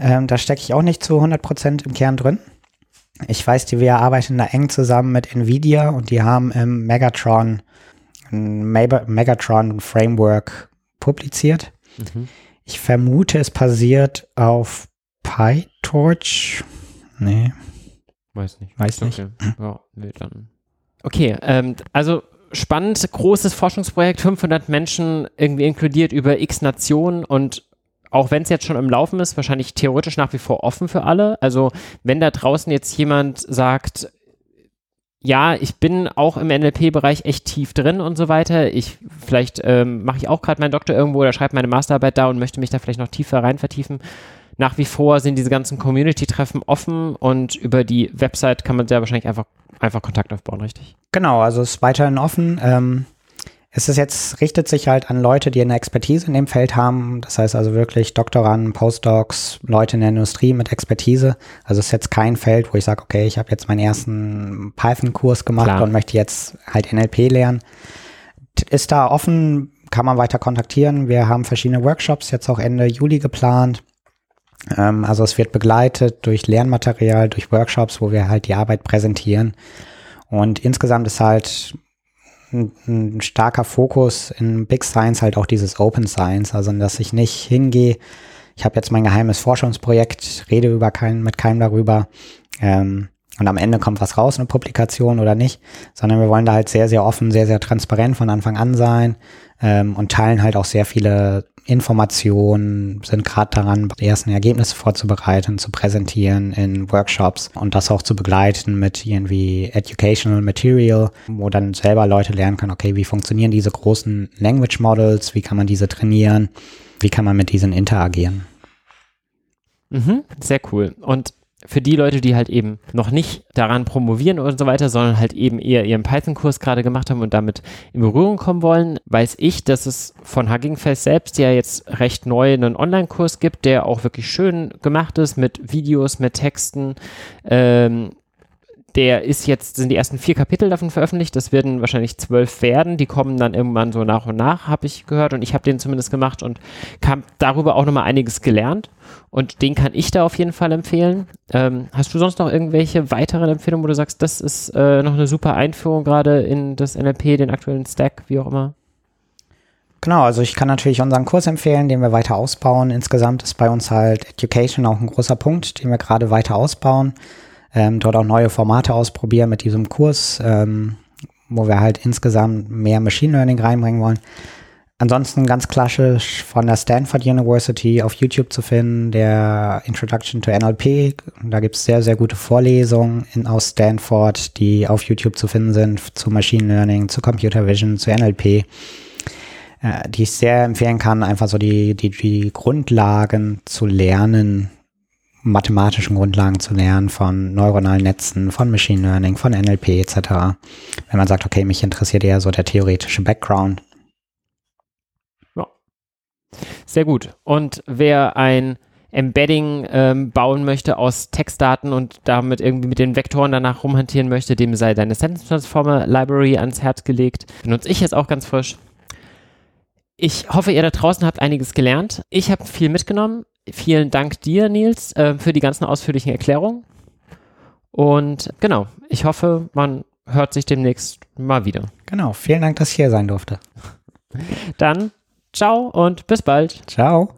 ähm, da stecke ich auch nicht zu 100% im Kern drin. Ich weiß, die wir arbeiten da eng zusammen mit Nvidia und die haben im Megatron ein Megatron Framework publiziert. Mhm. Ich vermute, es basiert auf PyTorch. Nee. Weiß nicht. Weiß nicht. Okay, ja, nee, dann. okay ähm, also spannend, großes Forschungsprojekt, 500 Menschen irgendwie inkludiert über x Nationen und auch wenn es jetzt schon im Laufen ist, wahrscheinlich theoretisch nach wie vor offen für alle. Also wenn da draußen jetzt jemand sagt, ja, ich bin auch im NLP-Bereich echt tief drin und so weiter. Ich vielleicht ähm, mache ich auch gerade meinen Doktor irgendwo oder schreibe meine Masterarbeit da und möchte mich da vielleicht noch tiefer rein vertiefen. Nach wie vor sind diese ganzen Community-Treffen offen und über die Website kann man sehr wahrscheinlich einfach, einfach Kontakt aufbauen, richtig? Genau, also es ist weiterhin offen. Ähm, es ist jetzt, richtet sich halt an Leute, die eine Expertise in dem Feld haben. Das heißt also wirklich Doktoranden, Postdocs, Leute in der Industrie mit Expertise. Also es ist jetzt kein Feld, wo ich sage, okay, ich habe jetzt meinen ersten Python-Kurs gemacht Klar. und möchte jetzt halt NLP lernen. Ist da offen, kann man weiter kontaktieren. Wir haben verschiedene Workshops jetzt auch Ende Juli geplant. Ähm, also es wird begleitet durch Lernmaterial, durch Workshops, wo wir halt die Arbeit präsentieren. Und insgesamt ist halt ein, starker Fokus in Big Science halt auch dieses Open Science, also dass ich nicht hingehe, ich habe jetzt mein geheimes Forschungsprojekt, rede über keinen, mit keinem darüber. Ähm, und am Ende kommt was raus, eine Publikation oder nicht, sondern wir wollen da halt sehr, sehr offen, sehr, sehr transparent von Anfang an sein ähm, und teilen halt auch sehr viele Informationen, sind gerade daran, die ersten Ergebnisse vorzubereiten, zu präsentieren in Workshops und das auch zu begleiten mit irgendwie Educational Material, wo dann selber Leute lernen können, okay, wie funktionieren diese großen Language Models, wie kann man diese trainieren, wie kann man mit diesen interagieren. Mhm, sehr cool. Und für die Leute, die halt eben noch nicht daran promovieren und so weiter, sondern halt eben eher ihren Python-Kurs gerade gemacht haben und damit in Berührung kommen wollen, weiß ich, dass es von Hugging Face selbst ja jetzt recht neu einen Online-Kurs gibt, der auch wirklich schön gemacht ist mit Videos, mit Texten, ähm, der ist jetzt, sind die ersten vier Kapitel davon veröffentlicht. Das werden wahrscheinlich zwölf werden. Die kommen dann irgendwann so nach und nach, habe ich gehört. Und ich habe den zumindest gemacht und habe darüber auch nochmal einiges gelernt. Und den kann ich da auf jeden Fall empfehlen. Ähm, hast du sonst noch irgendwelche weiteren Empfehlungen, wo du sagst, das ist äh, noch eine super Einführung gerade in das NLP, den aktuellen Stack, wie auch immer? Genau, also ich kann natürlich unseren Kurs empfehlen, den wir weiter ausbauen. Insgesamt ist bei uns halt Education auch ein großer Punkt, den wir gerade weiter ausbauen. Ähm, dort auch neue Formate ausprobieren mit diesem Kurs, ähm, wo wir halt insgesamt mehr Machine Learning reinbringen wollen. Ansonsten ganz klassisch von der Stanford University auf YouTube zu finden, der Introduction to NLP. Da gibt es sehr, sehr gute Vorlesungen in, aus Stanford, die auf YouTube zu finden sind, zu Machine Learning, zu Computer Vision, zu NLP äh, die ich sehr empfehlen kann, einfach so die, die, die Grundlagen zu lernen, mathematischen Grundlagen zu lernen von neuronalen Netzen, von Machine Learning, von NLP etc. Wenn man sagt, okay, mich interessiert eher so der theoretische Background. Ja. Sehr gut. Und wer ein Embedding ähm, bauen möchte aus Textdaten und damit irgendwie mit den Vektoren danach rumhantieren möchte, dem sei deine Sentence Transformer Library ans Herz gelegt. Benutze ich jetzt auch ganz frisch. Ich hoffe, ihr da draußen habt einiges gelernt. Ich habe viel mitgenommen. Vielen Dank dir, Nils, äh, für die ganzen ausführlichen Erklärungen. Und genau, ich hoffe, man hört sich demnächst mal wieder. Genau, vielen Dank, dass ich hier sein durfte. Dann ciao und bis bald. Ciao.